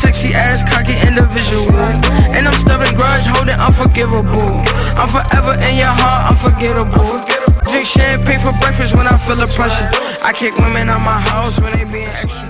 sexy ass, cocky individual. And I'm stubborn grudge, holding unforgivable. I'm forever in your heart, unforgettable. Drink champagne for breakfast when I feel the pressure. I kick women out my house when they being extra.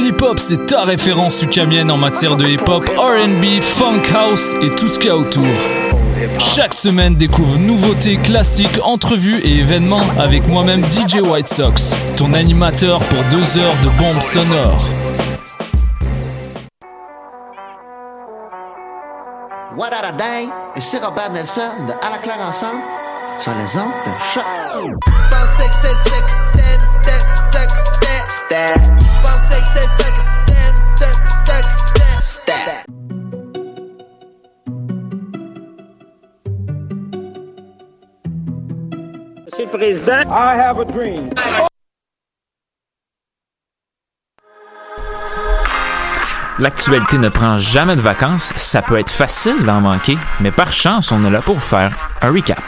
Hip-Hop, c'est ta référence ukamienne en matière de hip-hop, RB, funk house et tout ce qu'il y a autour. Chaque semaine, découvre nouveautés, classiques, entrevues et événements avec moi-même DJ White Sox, ton animateur pour deux heures de bombes sonores. What a day? Et c'est Robert Nelson de À la claire ensemble sur les ondes de choc. Monsieur le Président, I have a dream. L'actualité ne prend jamais de vacances, ça peut être facile d'en manquer, mais par chance, on est là pour faire un recap.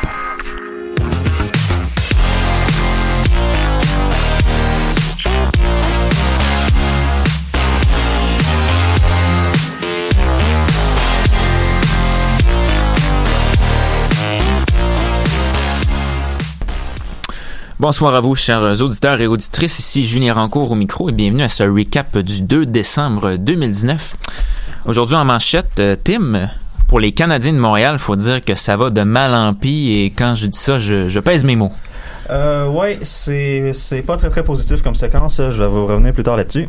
Bonsoir à vous, chers auditeurs et auditrices. Ici Julien Rancourt au micro et bienvenue à ce recap du 2 décembre 2019. Aujourd'hui en manchette, euh, Tim, pour les Canadiens de Montréal, faut dire que ça va de mal en pis et quand je dis ça, je, pèse mes mots. Euh, ouais, c'est, c'est pas très très positif comme séquence. Je vais vous revenir plus tard là-dessus.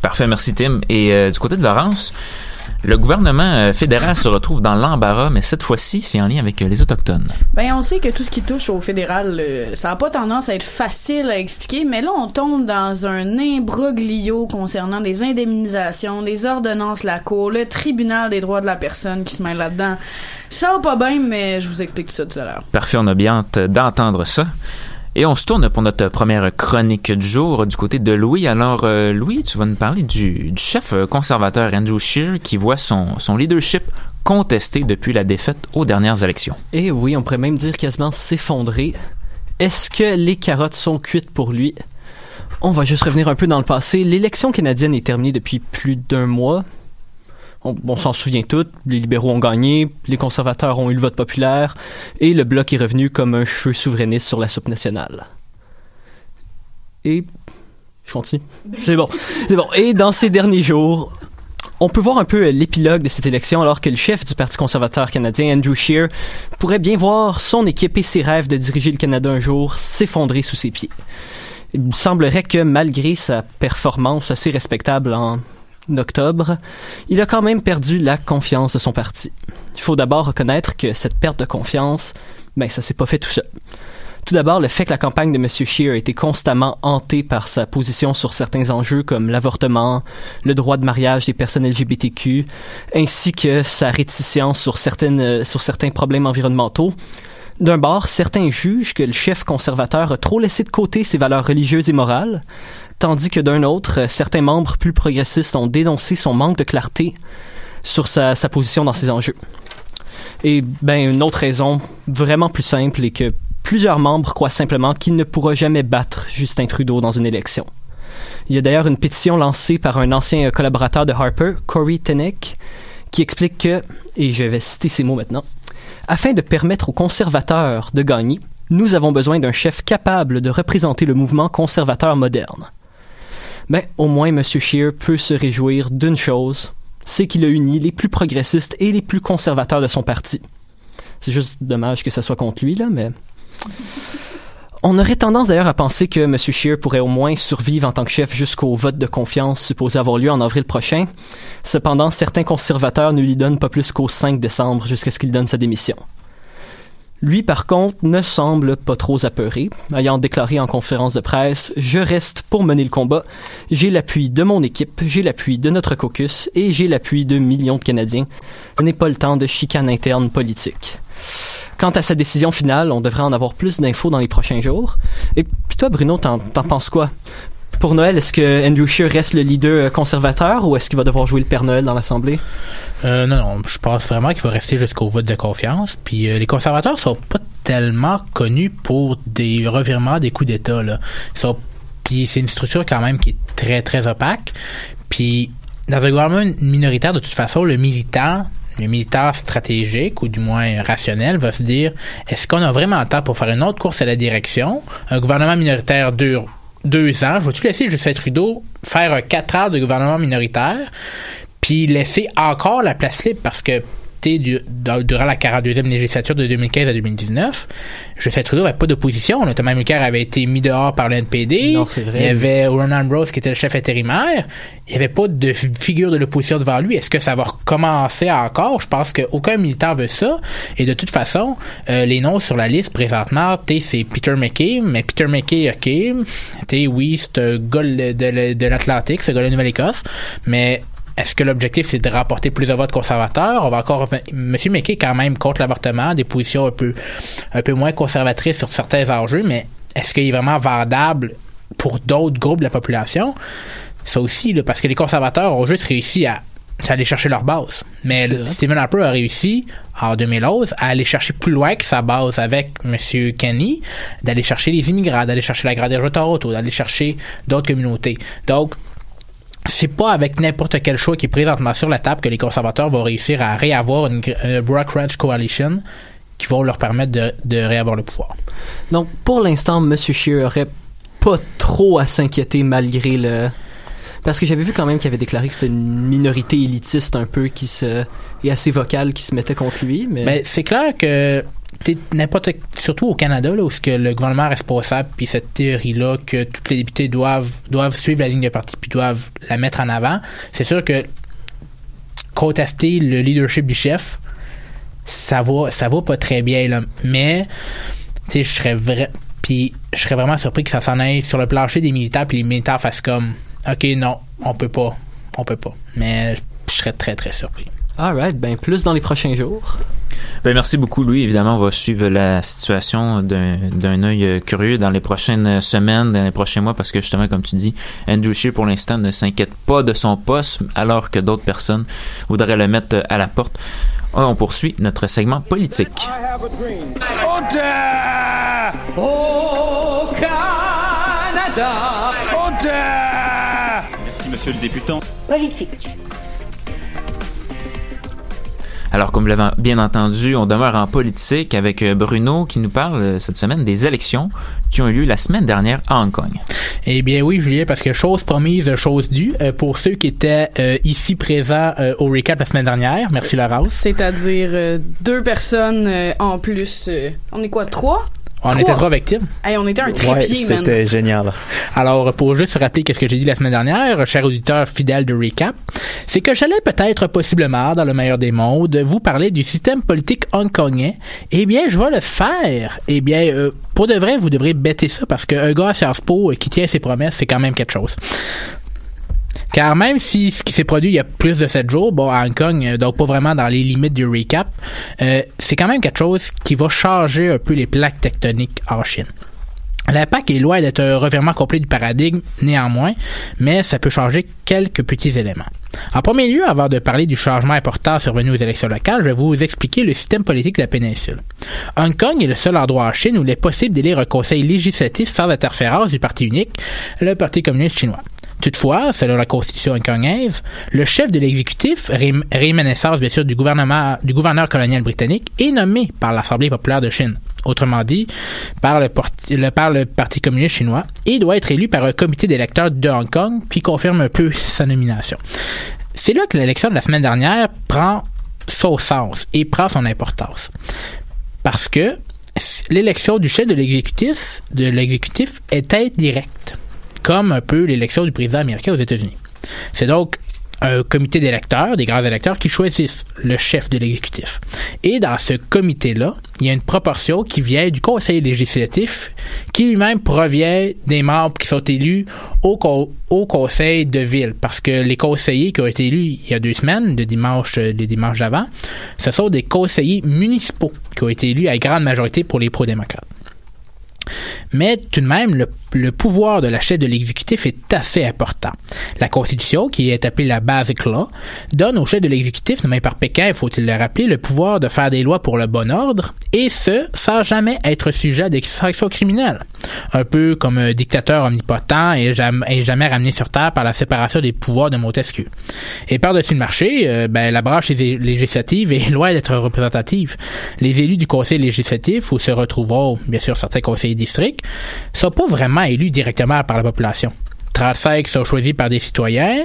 Parfait, merci Tim. Et euh, du côté de Laurence, le gouvernement euh, fédéral se retrouve dans l'embarras, mais cette fois-ci, c'est en lien avec euh, les Autochtones. Ben, on sait que tout ce qui touche au fédéral, euh, ça n'a pas tendance à être facile à expliquer, mais là, on tombe dans un imbroglio concernant des indemnisations, des ordonnances la cour, le tribunal des droits de la personne qui se mêle là-dedans. Ça va pas bien, mais je vous explique tout ça tout à l'heure. Parfait, on a bien hâte d'entendre ça. Et on se tourne pour notre première chronique du jour du côté de Louis. Alors, euh, Louis, tu vas nous parler du, chef euh, conservateur Andrew Scheer qui voit son, son leadership contesté depuis la défaite aux dernières élections. Et oui, on pourrait même dire quasiment s'effondrer. Est-ce que les carottes sont cuites pour lui? On va juste revenir un peu dans le passé. L'élection canadienne est terminée depuis plus d'un mois on, s'en souvient tous, les libéraux ont gagné, les conservateurs ont eu le vote populaire, et le bloc est revenu comme un cheveu souverainiste sur la soupe nationale. Et je continue. C'est bon. C'est bon. Et dans ces derniers jours, on peut voir un peu l'épilogue de cette élection alors que le chef du Parti conservateur canadien, Andrew Scheer, pourrait bien voir son équipe et ses rêves de diriger le Canada un jour s'effondrer sous ses pieds. Il semblerait que malgré sa performance assez respectable en octobre, il a quand même perdu la confiance de son parti. Il faut d'abord reconnaître que cette perte de confiance, ben ça s'est pas fait tout seul. Tout d'abord, le fait que la campagne de M. Scheer a été constamment hantée par sa position sur certains enjeux comme l'avortement, le droit de mariage des personnes LGBTQ, ainsi que sa réticence sur, certaines, sur certains problèmes environnementaux. D'un bord, certains jugent que le chef conservateur a trop laissé de côté ses valeurs religieuses et morales, tandis que d'un autre, certains membres plus progressistes ont dénoncé son manque de clarté sur sa, sa position dans ces enjeux. Et ben une autre raison vraiment plus simple est que plusieurs membres croient simplement qu'il ne pourra jamais battre Justin Trudeau dans une élection. Il y a d'ailleurs une pétition lancée par un ancien collaborateur de Harper, Corey Tenek, qui explique que, et je vais citer ces mots maintenant, afin de permettre aux conservateurs de gagner, nous avons besoin d'un chef capable de représenter le mouvement conservateur moderne. Mais au moins M. Scheer peut se réjouir d'une chose, c'est qu'il a uni les plus progressistes et les plus conservateurs de son parti. C'est juste dommage que ça soit contre lui, là, mais... On aurait tendance d'ailleurs à penser que M. Scheer pourrait au moins survivre en tant que chef jusqu'au vote de confiance supposé avoir lieu en avril prochain. Cependant, certains conservateurs ne lui donnent pas plus qu'au 5 décembre jusqu'à ce qu'il donne sa démission. Lui, par contre, ne semble pas trop apeuré, ayant déclaré en conférence de presse Je reste pour mener le combat. J'ai l'appui de mon équipe, j'ai l'appui de notre caucus et j'ai l'appui de millions de Canadiens. Ce n'est pas le temps de chicane interne politique. Quant à sa décision finale, on devrait en avoir plus d'infos dans les prochains jours. Et puis toi, Bruno, t'en, t'en penses quoi? Pour Noël, est-ce que Andrew Scheer reste le leader conservateur ou est-ce qu'il va devoir jouer le Père Noël dans l'Assemblée? Euh, non, non, je pense vraiment qu'il va rester jusqu'au vote de confiance. Puis euh, les conservateurs sont pas tellement connus pour des revirements, des coups d'État. Puis c'est une structure quand même qui est très, très opaque. Puis dans un gouvernement minoritaire, de toute façon, le militant le militaire stratégique ou du moins rationnel va se dire est-ce qu'on a vraiment le temps pour faire une autre course à la direction? Un gouvernement minoritaire dure deux ans. Je vais-tu laisser Justin Trudeau faire quatre ans de gouvernement minoritaire, puis laisser encore la place libre? Parce que du, durant la 42e législature de 2015 à 2019, Justin Trudeau n'avait pas d'opposition. Thomas Mulcair avait été mis dehors par le NPD. Non, c'est vrai. Il y avait Ronan Rose qui était le chef intérimaire. Il n'y avait pas de figure de l'opposition devant lui. Est-ce que ça va recommencer encore? Je pense qu'aucun militant veut ça. Et de toute façon, euh, les noms sur la liste présentement, c'est Peter McKay. Mais Peter McKay, OK. T'es, oui, c'est un gars de, de l'Atlantique, ce gars de la Nouvelle-Écosse. Mais est-ce que l'objectif c'est de rapporter plus de votes conservateurs? On va encore M. McKay quand même contre l'avortement, des positions un peu un peu moins conservatrices sur certains enjeux, mais est-ce qu'il est vraiment vendable pour d'autres groupes de la population? Ça aussi, parce que les conservateurs ont juste réussi à, aller chercher leur base. Mais Stephen Harper a réussi en 2011 à aller chercher plus loin que sa base avec M. Kenny, d'aller chercher les immigrants, d'aller chercher la Grande de Toronto, d'aller chercher d'autres communautés. Donc, c'est pas avec n'importe quel choix qui est présentement sur la table que les conservateurs vont réussir à réavoir une, Brock Ranch Coalition qui vont leur permettre de, réavoir le pouvoir. Donc, pour l'instant, M. Scheer aurait pas trop à s'inquiéter malgré le... Parce que j'avais vu quand même qu'il avait déclaré que c'était une minorité élitiste un peu qui se... et assez vocale qui se mettait contre lui, mais... Ben, c'est clair que n'importe surtout au Canada là, où que le gouvernement responsable puis cette théorie là que tous les députés doivent doivent suivre la ligne de parti puis doivent la mettre en avant c'est sûr que contester le leadership du chef ça va ça va pas très bien là. Mais tu sais je serais vrai puis je serais vraiment surpris que ça s'en aille sur le plancher des militaires puis les militaires fassent comme ok non on peut pas on peut pas. Mais je serais très très surpris. Alright, ben plus dans les prochains jours. Ben merci beaucoup, Louis. Évidemment, on va suivre la situation d'un œil euh, curieux dans les prochaines semaines, dans les prochains mois, parce que justement, comme tu dis, Andrew Scheer, pour l'instant, ne s'inquiète pas de son poste, alors que d'autres personnes voudraient le mettre à la porte. On poursuit notre segment politique. Au Canada! Merci, monsieur le députant. Politique. Alors, comme vous l'avez bien entendu, on demeure en politique avec euh, Bruno qui nous parle euh, cette semaine des élections qui ont eu lieu la semaine dernière à Hong Kong. Eh bien oui, Julien, parce que chose promise, chose due. Euh, pour ceux qui étaient ici présents au recap la semaine dernière, merci Laurence. C'est-à-dire deux personnes en plus. on est quoi, trois? On Trois. était trois victimes. Hey, on était un trépied, c'était génial. Alors, pour juste rappeler qu'est-ce que j'ai dit la semaine dernière, cher auditeur fidèle de Recap, c'est que j'allais peut-être, possiblement, dans le meilleur des mondes, vous parler du système politique hongkongais. Eh bien, je vais le faire. Eh bien, euh, pour de vrai, vous devrez bêter ça parce qu'un gars à Sciences Po euh, qui tient ses promesses, c'est quand même quelque chose. Car même si ce qui s'est produit il y a plus de 7 jours, bon, à Hong Kong, euh, donc pas vraiment dans les limites du recap, euh, c'est quand même quelque chose qui va changer un peu les plaques tectoniques en Chine. L'impact est loin d'être un revirement complet du paradigme, néanmoins, mais ça peut changer quelques petits éléments. En premier lieu, avant de parler du changement important survenu aux élections locales, je vais vous expliquer le système politique de la péninsule. Hong Kong est le seul endroit en Chine où il est possible d'élire un conseil législatif sans interférence du parti unique, le Parti communiste chinois. Toutefois, selon la constitution hongkongaise, le chef de l'exécutif, rém- réminiscence bien sûr du gouvernement, du gouverneur colonial britannique, est nommé par l'Assemblée populaire de Chine. Autrement dit, par le, Parti communiste chinois, et doit être élu par un comité d'électeurs de Hong Kong, puis confirme un peu sa nomination. C'est là que l'élection de la semaine dernière prend son sens et prend son importance. Parce que l'élection du chef de l'exécutif, de l'exécutif est indirecte comme un peu l'élection du président américain aux États-Unis. C'est donc un comité d'électeurs, des grands électeurs, qui choisissent le chef de l'exécutif. Et dans ce comité-là, il y a une proportion qui vient du conseil législatif, qui lui-même provient des membres qui sont élus au, co- au conseil de ville. Parce que les conseillers qui ont été élus il y a deux semaines, le dimanche, le dimanche d'avant, ce sont des conseillers municipaux qui ont été élus à grande majorité pour les pro-démocrates. Mais tout de même, le, pouvoir de la chef de l'exécutif est assez important. La Constitution, qui est appelée la Basic Law, donne au chef de l'exécutif, nommé par Pékin, faut-il le rappeler, le pouvoir de faire des lois pour le bon ordre, et ce, sans jamais être sujet à des sanctions criminelles. Un peu comme un dictateur omnipotent et jamais, ramené sur terre par la séparation des pouvoirs de Montesquieu. Et par-dessus le marché, euh, ben, la branche lég- législative est loin d'être représentative. Les élus du conseil législatif, où se retrouveront bien sûr certains conseillers districts, sont pas vraiment élus directement par la population. 35 sont choisis par des citoyens,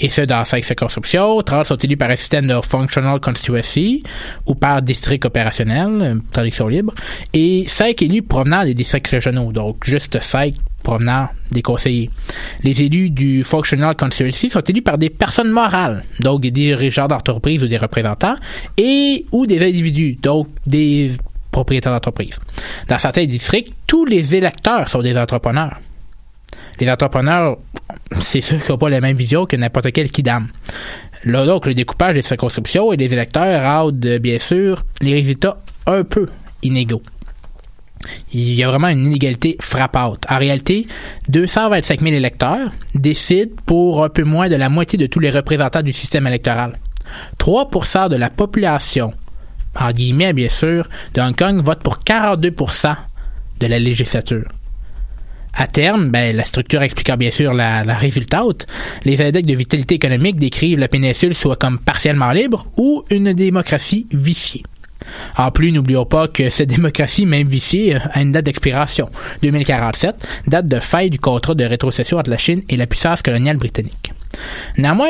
et ce dans 5 circonscriptions. 30 sont élus par un système de functional constituency ou par district opérationnel, traduction libre, et 5 élus provenant des districts régionaux, donc juste 5 provenant des conseillers. Les élus du functional constituency sont élus par des personnes morales, donc des dirigeants d'entreprise ou des représentants, et ou des individus, donc des propriétaires d'entreprise. Dans certains districts, tous les électeurs sont des entrepreneurs. Les entrepreneurs, c'est sûr qu'ils n'ont pas la même vision que n'importe quel kidam. Là, donc, le découpage des circonscriptions et des électeurs euh, bien sûr, les résultats un peu inégaux. Il y a vraiment une inégalité frappante. En réalité, 225 000 électeurs décident pour un peu moins de la moitié de tous les représentants du système électoral. 3% de la population, en guillemets bien sûr, de Hong Kong vote pour 42% de la législature. À terme, ben, la structure expliquant bien sûr la, la résultante, les index de vitalité économique décrivent la péninsule soit comme partiellement libre ou une démocratie viciée. En plus, n'oublions pas que cette démocratie, même viciée, a une date d'expiration, 2047, date de faille du contrat de rétrocession entre la Chine et la puissance coloniale britannique. Néanmoins,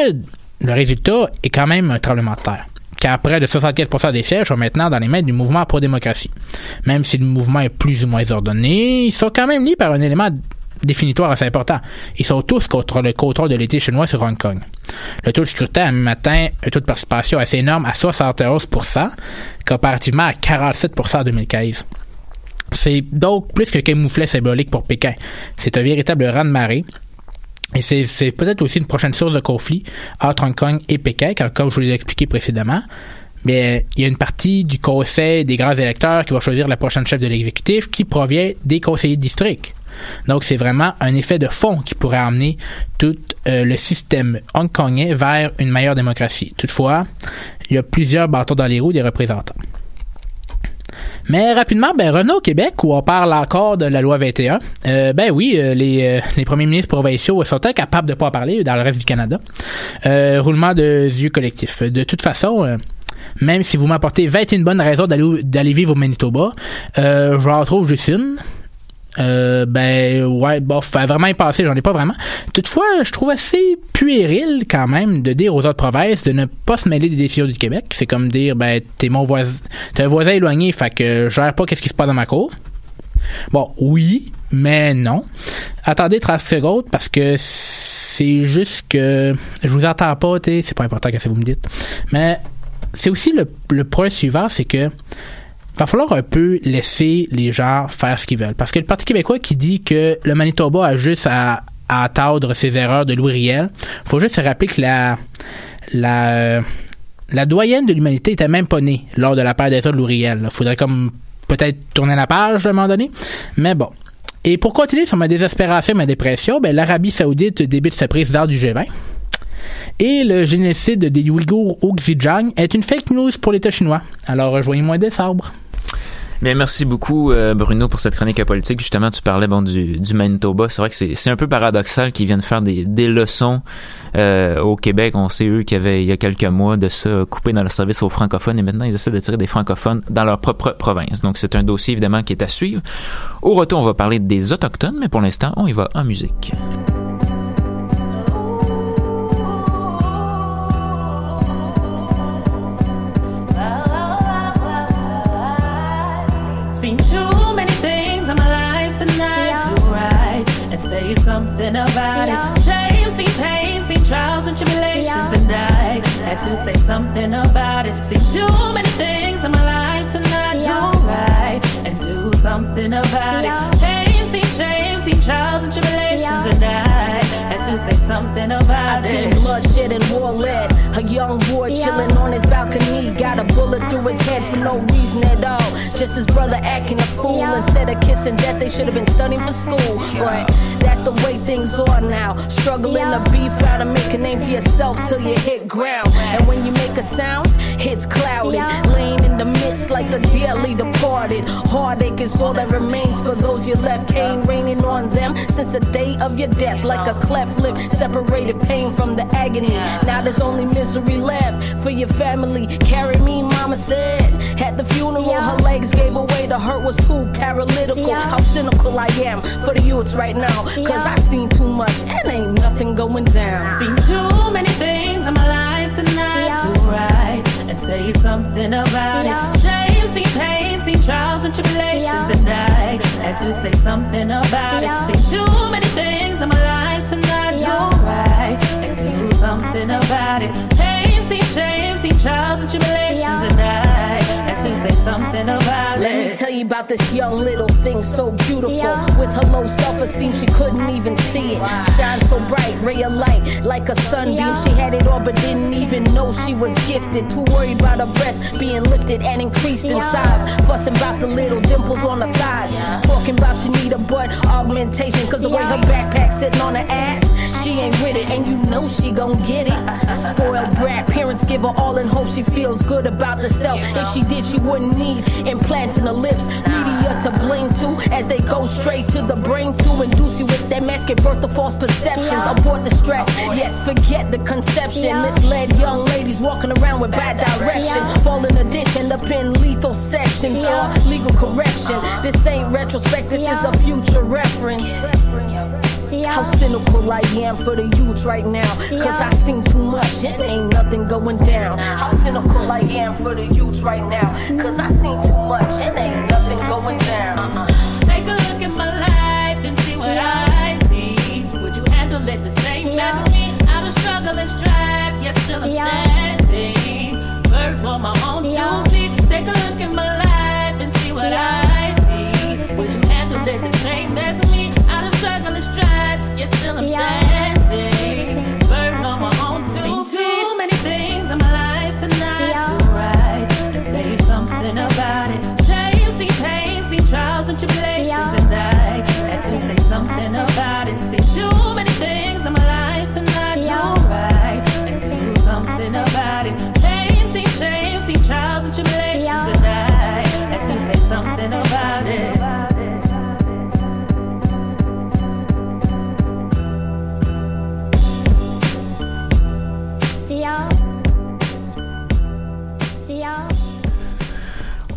le résultat est quand même un tremblement de terre car près de 75% des sièges sont maintenant dans les mains du mouvement pro-démocratie. Même si le mouvement est plus ou moins ordonné, ils sont quand même liés par un élément définitoire assez important. Ils sont tous contre le contrôle de l'État chinois sur Hong Kong. Le taux de scrutin même atteint un taux de participation assez énorme à 71%, comparativement à 47% en 2015. C'est donc plus que camouflet symbolique pour Pékin. C'est un véritable raz-de-marée. Et c'est, peut-être aussi une prochaine source de conflit entre Hong Kong et Pékin, car comme je vous l'ai expliqué précédemment, mais il y a une partie du conseil des grands électeurs qui va choisir la prochaine chef de l'exécutif qui provient des conseillers de district. Donc c'est vraiment un effet de fond qui pourrait amener tout euh, le système hongkongais vers une meilleure démocratie. Toutefois, il y a plusieurs bâtons dans les roues des représentants. Mais rapidement, ben, revenons au Québec où on parle encore de la loi 21. Euh, ben oui, euh, les, euh, les premiers ministres provinciaux sont incapables de pas en parler dans le reste du Canada. Euh, roulement de yeux collectif. De toute façon, euh, même si vous m'apportez 21 bonnes raisons d'aller vivre au Manitoba, euh, j'en trouve juste une. Euh, ben ouais, bof, vraiment y passer, j'en ai pas vraiment. Toutefois, je trouve assez puéril quand même de dire aux autres provinces de ne pas se mêler des décisions du Québec. C'est comme dire ben t'es mon voisin, t'es un voisin éloigné, fait que je gère pas qu'est-ce qui se passe dans ma cour. Bon, oui, mais non. Attendez Gold parce que c'est juste que je vous entends pas, c'est pas important que ça vous me dites. Mais c'est aussi le, le point suivant, c'est que va falloir un peu laisser les gens faire ce qu'ils veulent. Parce que le Parti québécois qui dit que le Manitoba a juste à, attendre ses erreurs de Louis Riel, faut juste se rappeler que la, la, la doyenne de l'humanité était même pas née lors de la paire d'État de Louis Riel. Faudrait comme peut-être tourner la page à un moment donné. Mais bon. Et pour continuer sur ma désespération et ma dépression, ben, l'Arabie Saoudite débute sa président du G20. Et le génocide des Ouïghours au Xinjiang est une fake news pour l'État chinois. Alors rejoignez-moi décembre. Merci beaucoup, euh, Bruno, pour cette chronique politique. Justement, tu parlais bon, du, du Manitoba. C'est vrai que c'est un peu paradoxal qu'ils viennent faire des, des leçons euh, au Québec. On sait, eux, qu'il y avait, il y a quelques mois, de se couper dans le service aux francophones et maintenant, ils essaient de tirer des francophones dans leur propre province. Donc, c'est un dossier, évidemment, qui est à suivre. Au retour, on va parler des Autochtones, mais pour l'instant, on y va en musique. Something about it. Shame, seen pain, seen trials and tribulations, and I had to say something about it. Seen too many things in my life to not do right and do something about it. Pain, seen shame, trials and tribulations, and I had to say something about I it. I seen bloodshed and war led. A young boy chilling on his balcony, got a bullet through his head for no reason at all. Just his brother acting a fool. Instead of kissing death, they should have been studying for school. But that's the way things are now. Struggling to be found and make a name for yourself till you hit ground. And when you make a sound, it's clouded. Laying in the midst like the dearly departed. Heartache is all that remains for those you left. Pain raining on them since the day of your death, like a cleft lip, separated pain from the agony. Now there's only misery left for your family. Carry me, mama said. At the funeral, her legs gave away. The hurt was too paralytical. How cynical I am for the youths right now. Cause I seen too much and ain't nothing going down. Seen too many things in my life tonight to write and say something about it. Shame, seen pain, seen trials and tribulations, and I had to say something about it. Seen too many something about it. Pain, seen shame, seen trials and tribulations, and I had to say something about Let it. Let me tell you about this young little thing, so beautiful. With her low self esteem, she couldn't even see it. Shine so bright, ray of light, like a sunbeam. She had it all, but didn't even know she was gifted. Too worried about her breasts being lifted and increased in size. Fussing about the little dimples on her thighs. Talking about she need a butt augmentation, cause the way her backpack sitting on her ass, she ain't with it, and you know she gon' get it. Spoiled brat, parents give her all in hope she feels good about herself. If she did, she wouldn't need implants in the lips. Media to blame too, as they go straight to the brain to induce you with that mask and birth of false perceptions. Abort the stress, yes, forget the conception. Misled young ladies walking around with bad direction. Fall in a ditch, end up in lethal sections or uh, legal correction. This ain't retrospect, this is a future reference. How cynical I am for the youth right now. Cause I seen too much and ain't nothing going down. How cynical I am for the youth right now. Cause I seen too much and ain't nothing going down. Take a look at my life and see what I see. Would you handle it the same as me? Out of struggle and strife, yet still I'm standing. Bird on my own two feet. Take a look at my life and see what I see. Would you handle it the same as me? Yet still I'm standing. Bird on my own two feet. Too many things in my life tonight to and say something about it.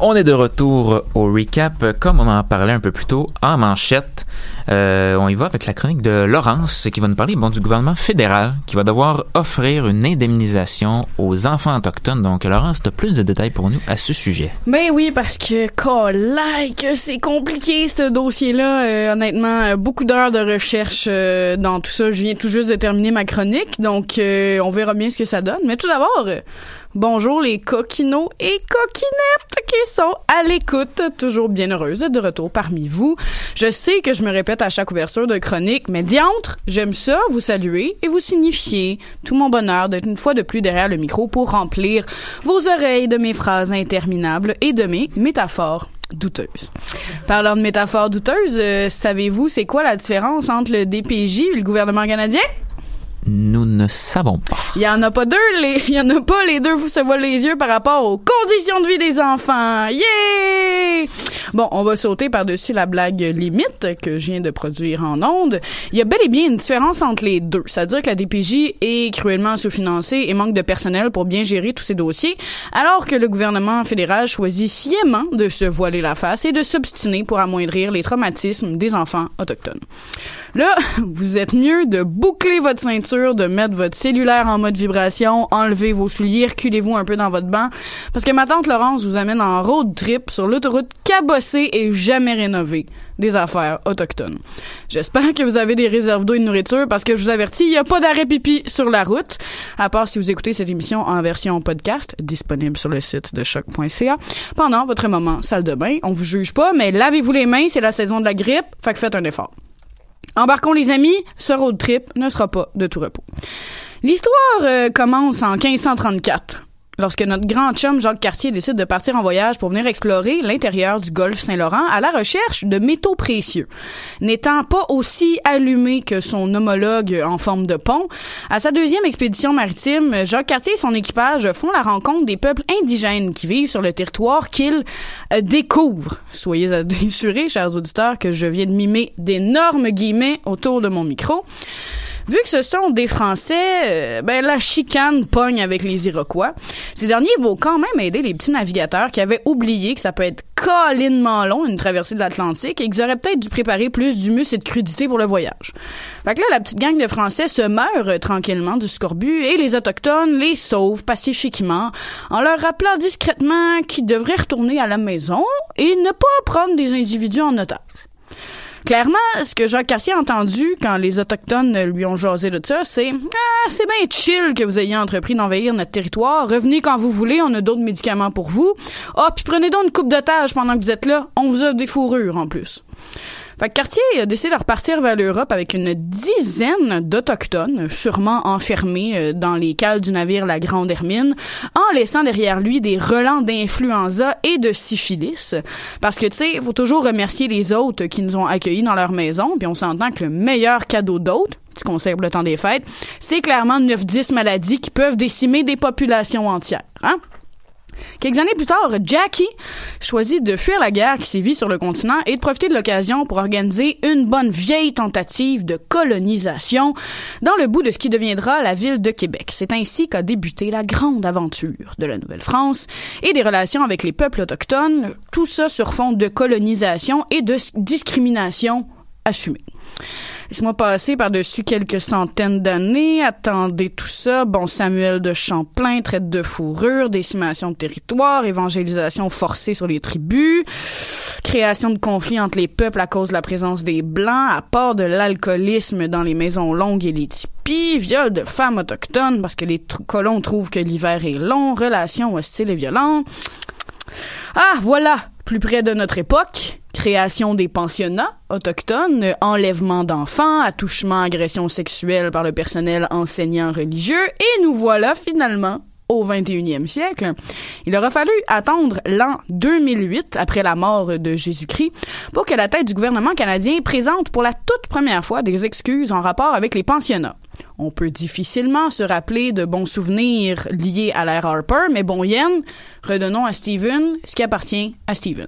On est de retour au recap, comme on en parlait un peu plus tôt, en manchette. Euh, on y va avec la chronique de Laurence qui va nous parler du gouvernement fédéral qui va devoir offrir une indemnisation aux enfants autochtones. Donc, Laurence, tu as plus de détails pour nous à ce sujet. Ben oui, parce que, like, c'est compliqué ce dossier-là. Euh, honnêtement, euh, beaucoup d'heures de recherche dans tout ça. Je viens tout juste de terminer ma chronique, donc on verra bien ce que ça donne. Mais tout d'abord, bonjour les coquinots et coquinettes qui sont à l'écoute, toujours bien heureuses de retour parmi vous. Je sais que je me répète à chaque ouverture de chronique, mais diantre, j'aime ça, vous saluer et vous signifier tout mon bonheur d'être une fois de plus derrière le micro pour remplir vos oreilles de mes phrases interminables et de mes métaphores douteuses. Parlant de métaphores douteuses, euh, savez-vous c'est quoi la différence entre le DPJ et le gouvernement canadien? Nous ne savons pas. Il y en a pas deux, les, y en a pas les deux vous se voilent les yeux par rapport aux conditions de vie des enfants. Yeah! Bon, on va sauter par-dessus la blague limite que je viens de produire en ondes. Il y a bel et bien une différence entre les deux. C'est-à-dire que la DPJ est cruellement sous-financée et manque de personnel pour bien gérer tous ces dossiers, alors que le gouvernement fédéral choisit sciemment de se voiler la face et de s'obstiner pour amoindrir les traumatismes des enfants autochtones. Là, vous êtes mieux de boucler votre ceinture, de mettre votre cellulaire en mode vibration, enlever vos souliers, reculez-vous un peu dans votre banc, parce que ma tante Laurence vous amène en road trip sur l'autoroute cabossée et jamais rénovée des affaires autochtones. J'espère que vous avez des réserves d'eau et de nourriture parce que je vous avertis, il n'y a pas d'arrêt pipi sur la route, à part si vous écoutez cette émission en version podcast, disponible sur le site de choc.ca. Pendant votre moment salle de bain, on vous juge pas, mais lavez-vous les mains, c'est la saison de la grippe, que faites un effort. Embarquons les amis, ce road trip ne sera pas de tout repos. L'histoire euh, commence en 1534 lorsque notre grand chum Jacques Cartier décide de partir en voyage pour venir explorer l'intérieur du golfe Saint-Laurent à la recherche de métaux précieux. N'étant pas aussi allumé que son homologue en forme de pont, à sa deuxième expédition maritime, Jacques Cartier et son équipage font la rencontre des peuples indigènes qui vivent sur le territoire qu'ils découvrent. Soyez assurés, chers auditeurs, que je viens de mimer d'énormes guillemets autour de mon micro. Vu que ce sont des Français, euh, ben la chicane pogne avec les Iroquois. Ces derniers vont quand même aider les petits navigateurs qui avaient oublié que ça peut être collinement long une traversée de l'Atlantique et qu'ils auraient peut-être dû préparer plus d'humus et de crudité pour le voyage. Fait que là, la petite gang de Français se meurt euh, tranquillement du scorbut et les Autochtones les sauvent pacifiquement en leur rappelant discrètement qu'ils devraient retourner à la maison et ne pas prendre des individus en otage. Clairement, ce que Jacques Cartier a entendu quand les Autochtones lui ont jasé de ça, c'est Ah, c'est bien chill que vous ayez entrepris d'envahir notre territoire. Revenez quand vous voulez, on a d'autres médicaments pour vous. Ah, puis prenez donc une coupe d'otages pendant que vous êtes là. On vous offre des fourrures en plus. Fait que Cartier a décidé de repartir vers l'Europe avec une dizaine d'Autochtones, sûrement enfermés euh, dans les cales du navire La Grande Hermine, en laissant derrière lui des relents d'influenza et de syphilis. Parce que, tu sais, faut toujours remercier les hôtes qui nous ont accueillis dans leur maison, puis on s'entend que le meilleur cadeau d'hôte, petit conseil pour le temps des fêtes, c'est clairement 9-10 maladies qui peuvent décimer des populations entières. Hein? Quelques années plus tard, Jackie choisit de fuir la guerre qui sévit sur le continent et de profiter de l'occasion pour organiser une bonne vieille tentative de colonisation dans le bout de ce qui deviendra la ville de Québec. C'est ainsi qu'a débuté la grande aventure de la Nouvelle-France et des relations avec les peuples autochtones, tout ça sur fond de colonisation et de discrimination assumée. Laisse-moi passer par-dessus quelques centaines d'années. Attendez tout ça. Bon, Samuel de Champlain, traite de fourrure, décimation de territoire, évangélisation forcée sur les tribus, création de conflits entre les peuples à cause de la présence des Blancs, apport de l'alcoolisme dans les maisons longues et les tipis, viol de femmes autochtones parce que les colons trouvent que l'hiver est long, relations hostiles et violentes. Ah, voilà, plus près de notre époque, création des pensionnats autochtones, enlèvement d'enfants, attouchement, agression sexuelle par le personnel enseignant religieux, et nous voilà finalement au 21e siècle. Il aura fallu attendre l'an 2008, après la mort de Jésus-Christ, pour que la tête du gouvernement canadien présente pour la toute première fois des excuses en rapport avec les pensionnats. On peut difficilement se rappeler de bons souvenirs liés à l'ère Harper, mais bon yen, redonnons à Stephen ce qui appartient à Stephen.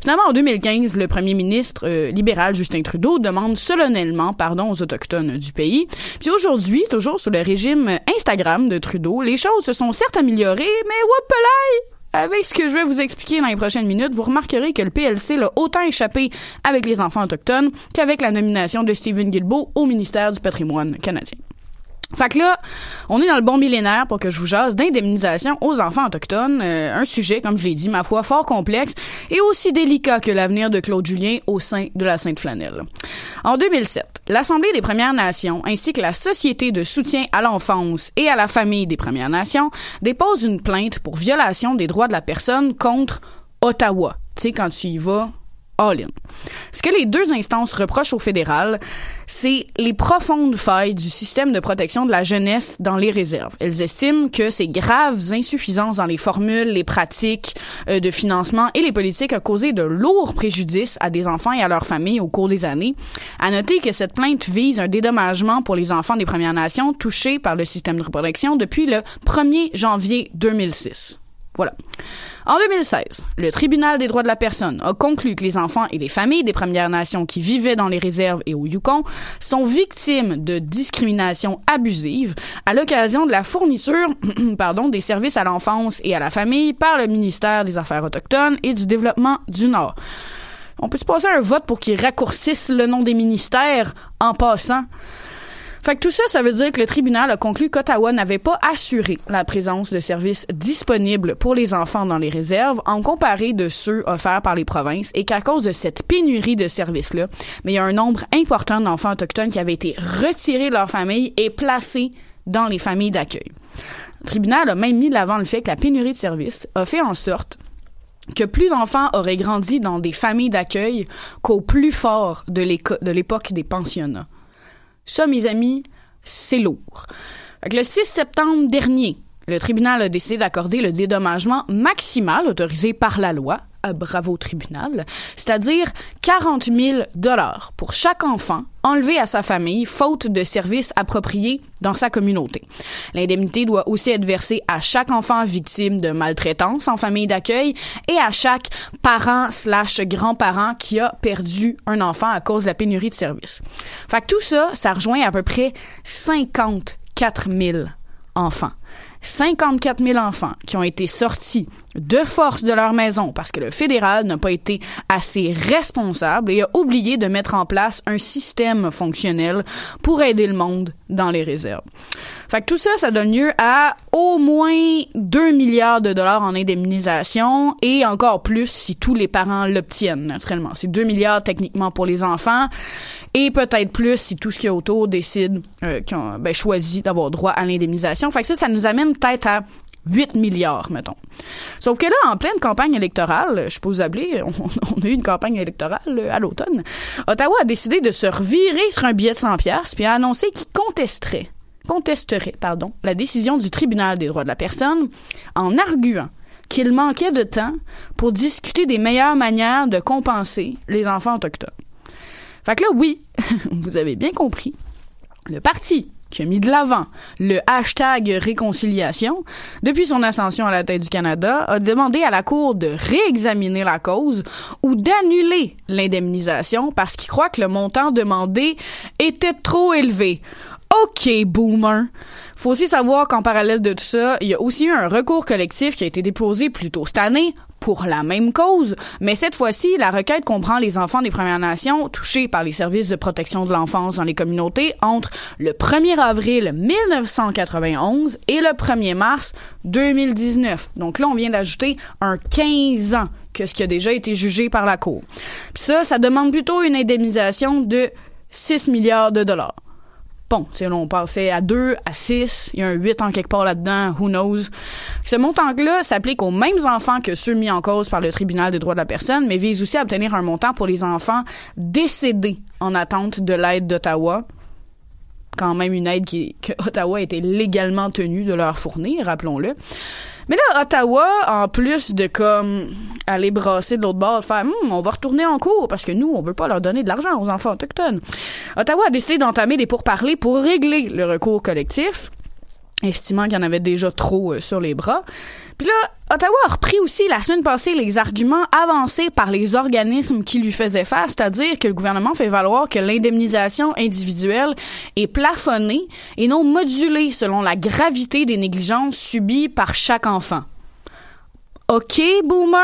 Finalement, en 2015, le premier ministre euh, libéral Justin Trudeau demande solennellement pardon aux Autochtones du pays. Puis aujourd'hui, toujours sous le régime Instagram de Trudeau, les choses se sont certes améliorées, mais whoopalaï! Avec ce que je vais vous expliquer dans les prochaines minutes, vous remarquerez que le PLC l'a autant échappé avec les enfants autochtones qu'avec la nomination de Stephen Guilbeault au ministère du patrimoine canadien. Fait que là, on est dans le bon millénaire pour que je vous jase d'indemnisation aux enfants autochtones, euh, un sujet, comme je l'ai dit, ma foi, fort complexe et aussi délicat que l'avenir de Claude Julien au sein de la Sainte-Flanelle. En 2007, l'Assemblée des Premières Nations ainsi que la Société de soutien à l'enfance et à la famille des Premières Nations déposent une plainte pour violation des droits de la personne contre Ottawa. Tu sais, quand tu y vas, all-in. Ce que les deux instances reprochent au fédéral, c'est les profondes failles du système de protection de la jeunesse dans les réserves. Elles estiment que ces graves insuffisances dans les formules, les pratiques euh, de financement et les politiques ont causé de lourds préjudices à des enfants et à leurs familles au cours des années. À noter que cette plainte vise un dédommagement pour les enfants des Premières Nations touchés par le système de protection depuis le 1er janvier 2006. Voilà. En 2016, le tribunal des droits de la personne a conclu que les enfants et les familles des Premières Nations qui vivaient dans les réserves et au Yukon sont victimes de discrimination abusive à l'occasion de la fourniture pardon, des services à l'enfance et à la famille par le ministère des Affaires autochtones et du Développement du Nord. On peut se passer un vote pour qu'ils raccourcissent le nom des ministères en passant? Fait que tout ça, ça veut dire que le tribunal a conclu qu'Ottawa n'avait pas assuré la présence de services disponibles pour les enfants dans les réserves en comparé de ceux offerts par les provinces et qu'à cause de cette pénurie de services-là, mais il y a un nombre important d'enfants autochtones qui avaient été retirés de leur famille et placés dans les familles d'accueil. Le tribunal a même mis de l'avant le fait que la pénurie de services a fait en sorte que plus d'enfants auraient grandi dans des familles d'accueil qu'au plus fort de l'époque des pensionnats. Ça, mes amis, c'est lourd. Le 6 septembre dernier, le tribunal a décidé d'accorder le dédommagement maximal autorisé par la loi Bravo Tribunal, c'est-à-dire 40 000 dollars pour chaque enfant enlevé à sa famille faute de services appropriés dans sa communauté. L'indemnité doit aussi être versée à chaque enfant victime de maltraitance en famille d'accueil et à chaque parent slash grand-parent qui a perdu un enfant à cause de la pénurie de services. Fait tout ça, ça rejoint à peu près 54 000 enfants. 54 000 enfants qui ont été sortis de force de leur maison parce que le fédéral n'a pas été assez responsable et a oublié de mettre en place un système fonctionnel pour aider le monde dans les réserves. Fait que tout ça, ça donne lieu à au moins 2 milliards de dollars en indemnisation et encore plus si tous les parents l'obtiennent, naturellement. C'est 2 milliards techniquement pour les enfants et peut-être plus si tout ce qui est autour décide, euh, qui ont ben, choisi d'avoir droit à l'indemnisation. Fait que ça, ça nous amène peut-être à 8 milliards, mettons. Sauf que là, en pleine campagne électorale, je peux vous appeler, on, a eu une campagne électorale euh, à l'automne, Ottawa a décidé de se revirer sur un billet de 100 pièces puis a annoncé qu'il contesterait, contesterait, pardon, la décision du tribunal des droits de la personne en arguant qu'il manquait de temps pour discuter des meilleures manières de compenser les enfants autochtones. Fait que là, oui, vous avez bien compris, le parti qui a mis de l'avant le hashtag réconciliation, depuis son ascension à la tête du Canada, a demandé à la Cour de réexaminer la cause ou d'annuler l'indemnisation parce qu'il croit que le montant demandé était trop élevé. OK, boomer. Faut aussi savoir qu'en parallèle de tout ça, il y a aussi eu un recours collectif qui a été déposé plus tôt cette année pour la même cause, mais cette fois-ci, la requête comprend les enfants des Premières Nations touchés par les services de protection de l'enfance dans les communautés entre le 1er avril 1991 et le 1er mars 2019. Donc là, on vient d'ajouter un 15 ans que ce qui a déjà été jugé par la Cour. Puis ça, ça demande plutôt une indemnisation de 6 milliards de dollars. Bon, on passait à 2, à 6, il y a un 8 en quelque part là-dedans, who knows. Ce montant-là s'applique aux mêmes enfants que ceux mis en cause par le tribunal des droits de la personne, mais vise aussi à obtenir un montant pour les enfants décédés en attente de l'aide d'Ottawa. Quand même une aide qui, que Ottawa était légalement tenu de leur fournir, rappelons-le. Mais là, Ottawa, en plus de comme aller brasser de l'autre bord, faire hum, on va retourner en cours parce que nous, on veut pas leur donner de l'argent aux enfants autochtones. Ottawa a décidé d'entamer des pourparlers pour régler le recours collectif, estimant qu'il y en avait déjà trop euh, sur les bras. Puis là, Ottawa a repris aussi la semaine passée les arguments avancés par les organismes qui lui faisaient face, c'est-à-dire que le gouvernement fait valoir que l'indemnisation individuelle est plafonnée et non modulée selon la gravité des négligences subies par chaque enfant. OK, boomer?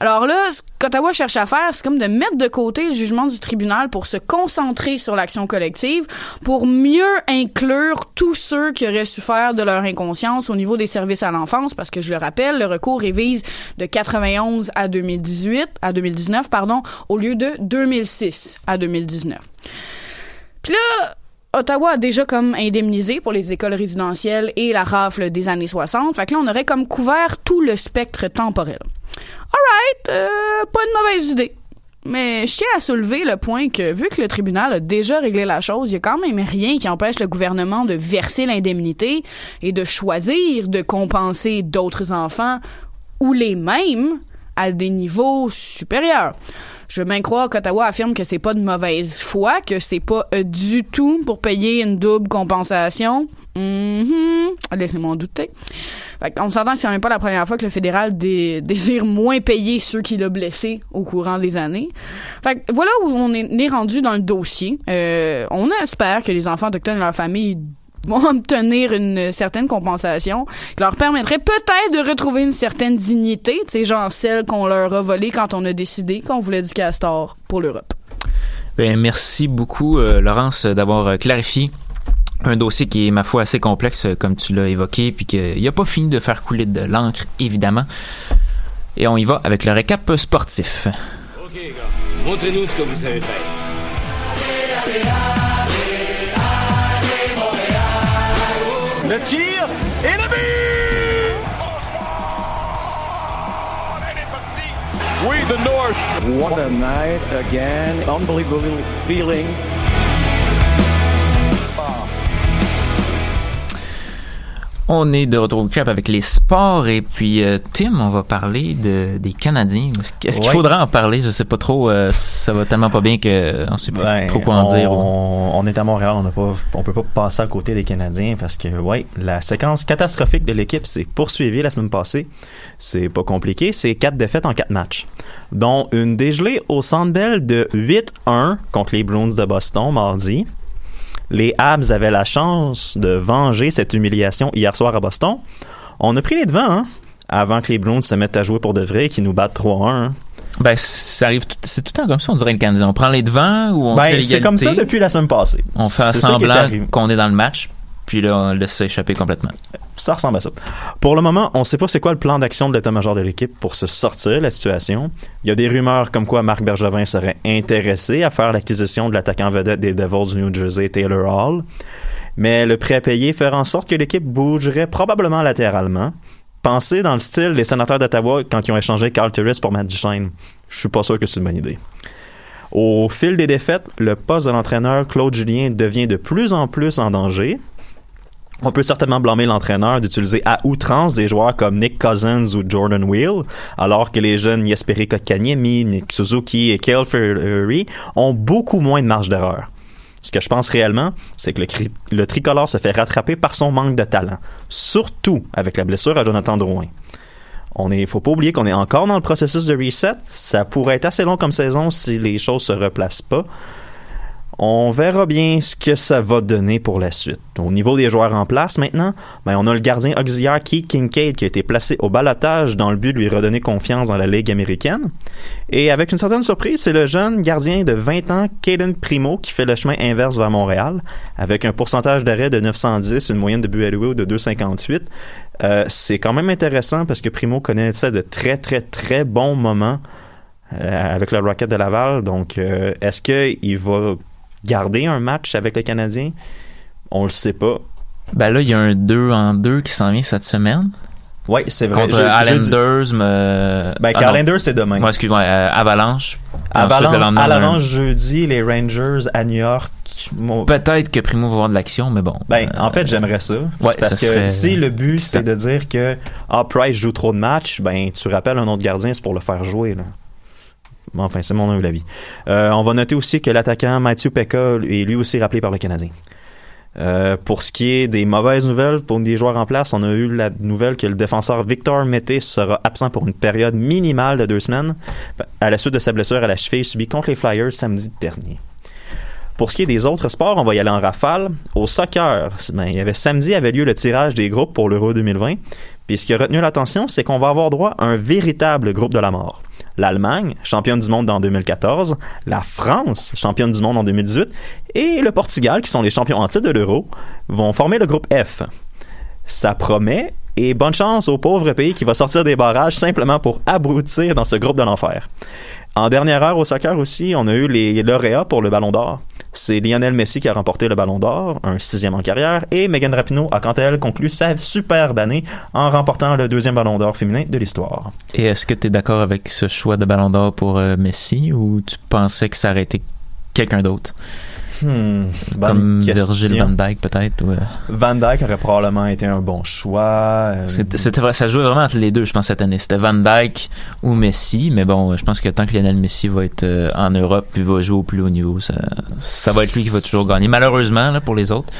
Alors là, ce qu'Ottawa cherche à faire, c'est comme de mettre de côté le jugement du tribunal pour se concentrer sur l'action collective, pour mieux inclure tous ceux qui auraient souffert de leur inconscience au niveau des services à l'enfance, parce que je le rappelle, le recours révise de 91 à 2018, à 2019, pardon, au lieu de 2006 à 2019. Puis là, Ottawa a déjà comme indemnisé pour les écoles résidentielles et la rafle des années 60. Fait que là, on aurait comme couvert tout le spectre temporel. Alright, euh, pas une mauvaise idée. Mais je tiens à soulever le point que, vu que le tribunal a déjà réglé la chose, il y a quand même rien qui empêche le gouvernement de verser l'indemnité et de choisir de compenser d'autres enfants ou les mêmes à des niveaux supérieurs. Je veux bien qu'Ottawa affirme que c'est pas de mauvaise foi, que c'est pas euh, du tout pour payer une double compensation. Mhm. Laissez-moi en douter. Fait on s'entend que c'est même pas la première fois que le fédéral dé- désire moins payer ceux qui l'ont blessé au courant des années. Fait que voilà où on est, est rendu dans le dossier. Euh, on espère que les enfants autochtones et leurs familles vont obtenir une certaine compensation qui leur permettrait peut-être de retrouver une certaine dignité, tu sais, genre celle qu'on leur a volée quand on a décidé qu'on voulait du castor pour l'Europe. Ben, merci beaucoup, euh, Laurence, d'avoir euh, clarifié un dossier qui est, ma foi, assez complexe, euh, comme tu l'as évoqué, puis qu'il n'a pas fini de faire couler de l'encre, évidemment. Et on y va avec le récap sportif. Ok, gars, montrez-nous ce que vous savez faire. Le tir et le but! We the North. What a night again. Unbelievable feeling. On est de retour au cap avec les sports et puis euh, Tim, on va parler de, des Canadiens. Est-ce qu'il Ouais. faudra en parler? Je sais pas trop. euh, ça va tellement pas bien que on sait pas Ben, trop quoi en on, dire. On est à Montréal, on on peut pas passer à côté des Canadiens parce que, ouais, la séquence catastrophique de l'équipe s'est poursuivie la semaine passée. C'est pas compliqué, c'est quatre défaites en quatre matchs, dont une dégelée au Centre Bell de 8-1 contre les Bruins de Boston mardi. Les Habs avaient la chance de venger cette humiliation hier soir à Boston. On a pris les devants, hein, avant que les Bruins se mettent à jouer pour de vrai et qu'ils nous battent 3-1. hein. Ben, ça arrive, tout- c'est tout le temps comme ça, on dirait le Canadien. On prend les devants ou on fait Ben, l'égalité. c'est comme ça depuis la semaine passée. On fait semblant qu'on est dans le match, puis là, on laisse ça échapper complètement. Ça ressemble à ça. Pour le moment, on ne sait pas c'est quoi le plan d'action de l'état-major de l'équipe pour se sortir de la situation. Il y a des rumeurs comme quoi Marc Bergevin serait intéressé à faire l'acquisition de l'attaquant vedette des Devils du New Jersey, Taylor Hall. Mais le prêt payé ferait en sorte que l'équipe bougerait probablement latéralement. Pensez dans le style des sénateurs d'Ottawa quand ils ont échangé Carl Turris pour Matt Duchesne. Je suis pas sûr que c'est une bonne idée. Au fil des défaites, le poste de l'entraîneur Claude Julien devient de plus en plus en danger. On peut certainement blâmer l'entraîneur d'utiliser à outrance des joueurs comme Nick Cousins ou Jordan Wheel, alors que les jeunes Jesperi Kotkaniemi, Nick Suzuki et Kale Fury ont beaucoup moins de marge d'erreur. Ce que je pense réellement, c'est que le, tricolore se fait rattraper par son manque de talent, surtout avec la blessure à Jonathan Drouin. On est, faut pas oublier qu'on est encore dans le processus de reset. Ça pourrait être assez long comme saison si les choses se replacent pas. On verra bien ce que ça va donner pour la suite. Au niveau des joueurs en place maintenant, ben on a le gardien auxiliaire Keith Kincaid qui a été placé au balotage dans le but de lui redonner confiance dans la Ligue américaine. Et avec une certaine surprise, c'est le jeune gardien de 20 ans, Caden Primo, qui fait le chemin inverse vers Montréal, avec un pourcentage d'arrêt de 910, une moyenne de but alloué de 2,58. Euh, c'est quand même intéressant parce que Primo connaît ça de très très très bons moments euh, avec le Rocket de Laval. Donc, euh, est-ce qu'il va garder un match avec le Canadien? On le sait pas. Ben là, il y a un 2 en 2 qui s'en vient cette semaine. Oui, c'est vrai. Contre Islanders, me... Ben, Ah, Islanders, c'est demain. Ouais, excuse-moi, euh, Avalanche. Ensuite, Avalanche, jeudi, les Rangers à New York. Mon- Peut-être que Primo va avoir de l'action, mais bon. Ben, en fait, j'aimerais ça. Ouais, parce ça que si le but, c'est de dire que ah, Price joue trop de matchs, ben, tu rappelles un autre gardien, c'est pour le faire jouer. Là. Enfin, c'est mon avis. Euh, on va noter aussi que l'attaquant Matthew Pekka est lui aussi rappelé par le Canadien. Euh, pour ce qui est des mauvaises nouvelles pour des joueurs en place, on a eu la nouvelle que le défenseur Victor Mété sera absent pour une période minimale de deux semaines à la suite de sa blessure à la cheville subie contre les Flyers samedi dernier. Pour ce qui est des autres sports, on va y aller en rafale. Au soccer, ben, il y avait samedi avait lieu le tirage des groupes pour l'Euro 2020. Puis ce qui a retenu l'attention, c'est qu'on va avoir droit à un véritable groupe de la mort. L'Allemagne, championne du monde en 2014, la France, championne du monde en 2018, et le Portugal, qui sont les champions en titre de l'Euro, vont former le groupe F. Ça promet, et bonne chance au pauvre pays qui va sortir des barrages simplement pour abrutir dans ce groupe de l'enfer. En dernière heure au soccer aussi, on a eu les lauréats pour le Ballon d'Or. C'est Lionel Messi qui a remporté le Ballon d'Or, un sixième en carrière, et Megan Rapinoe a quant à elle conclu sa superbe année en remportant le deuxième Ballon d'Or féminin de l'histoire. Et est-ce que tu es d'accord avec ce choix de ballon d'or pour euh, Messi ou tu pensais que ça aurait été quelqu'un d'autre? Hmm, Comme question. Virgil van Dijk peut-être? euh, Van Dyke aurait probablement été un bon choix. euh, C'était c'était vrai, ça jouait vraiment entre les deux, je pense, cette année. C'était Van Dyke ou Messi, mais bon, je pense que tant que Lionel Messi va être euh, en Europe puis va jouer au plus haut niveau, ça, ça va être lui qui va toujours gagner. Malheureusement, là, pour les autres.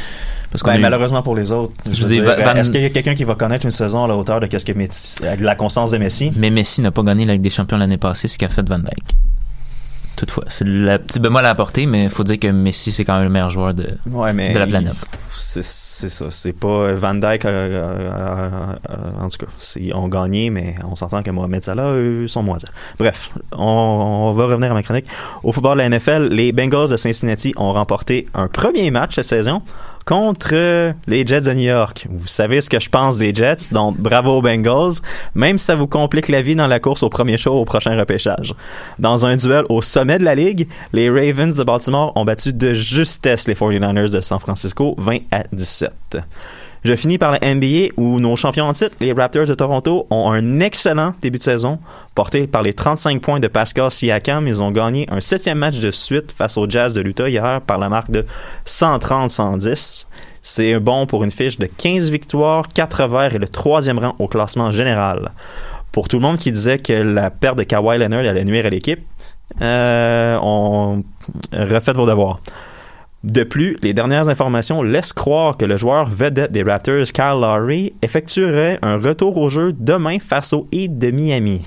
Parce Ben, eu- malheureusement pour les autres. Je Je Van- Est-ce qu'il y a quelqu'un qui va connaître une saison à la hauteur de qu'est-ce que Messi- de la constance de Messi? Mais Messi n'a pas gagné la Ligue des Champions l'année passée, ce qu'a fait Van Dyke. Toutefois, c'est le petit bémol à apporter, mais il faut dire que Messi, c'est quand même le meilleur joueur de, Ouais, mais de la planète. C'est ça. C'est pas Van Dyke. euh, euh, euh, euh, en tout cas, ils ont gagné, mais on s'entend que Mohamed Salah, eux, sont moins. Bref, on, on va revenir à ma chronique. Au football de la NFL, les Bengals de Cincinnati ont remporté un premier match cette saison contre les Jets de New York. Vous savez ce que je pense des Jets, donc bravo aux Bengals, même si ça vous complique la vie dans la course au premier show au prochain repêchage. Dans un duel au sommet de la ligue, les Ravens de Baltimore ont battu de justesse les 49ers de San Francisco 20 à 17. Je finis par la NBA où nos champions en titre, les Raptors de Toronto, ont un excellent début de saison. Porté par les 35 points de Pascal Siakam, ils ont gagné un septième match de suite face au Jazz de l'Utah hier par la marque de 130-110. C'est bon pour une fiche de 15 victoires, 4 revers et le troisième rang au classement général. Pour tout le monde qui disait que la perte de Kawhi Leonard allait nuire à l'équipe, euh, on refaites vos devoirs. De plus, les dernières informations laissent croire que le joueur vedette des Raptors, Kyle Lowry, effectuerait un retour au jeu demain face au Heat de Miami.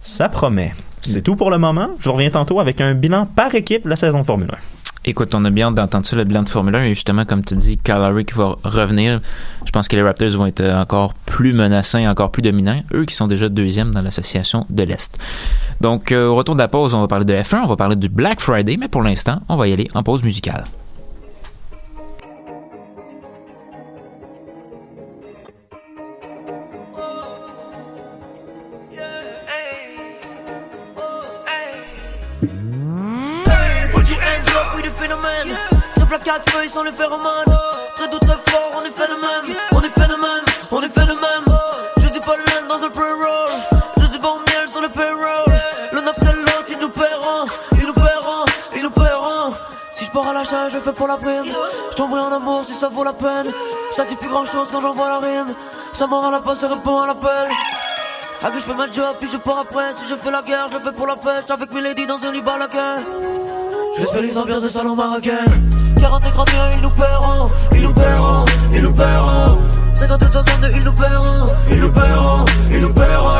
Ça promet. C'est tout pour le moment. Je reviens tantôt avec un bilan par équipe de la saison de Formule 1. Écoute, on a bien d'entendre ça, le bilan de Formule 1, et justement, comme tu dis, Lowry qui va revenir, je pense que les Raptors vont être encore plus menaçants, encore plus dominants, eux qui sont déjà deuxièmes dans l'association de l'Est. Donc, euh, au retour de la pause, on va parler de F1, on va parler du Black Friday, mais pour l'instant, on va y aller en pause musicale. Quatre feuilles sans le phéromone. Très doux, très fort, on est fait de même. On est fait de même, on fait même. Je dis pas l'un dans un pre-roll. Je dis miel sur le payroll. L'un après l'autre, ils nous paieront. Ils nous paieront, ils nous paieront. Si je pars à l'achat, je fais pour la prime. Je tomberai en amour si ça vaut la peine. Ça dit plus grand chose quand j'envoie la rime. Ça à la passe répond à l'appel. Ah que je fais ma job puis je pars après Si je fais la guerre je le fais pour la pêche Avec ladies dans un lit balaquin J'espère les ambiances de salon marocain 40 et 31 ils nous paieront Ils nous paieront Ils nous paieront 50 et 62 ils nous paieront Ils nous paieront Ils nous paieront.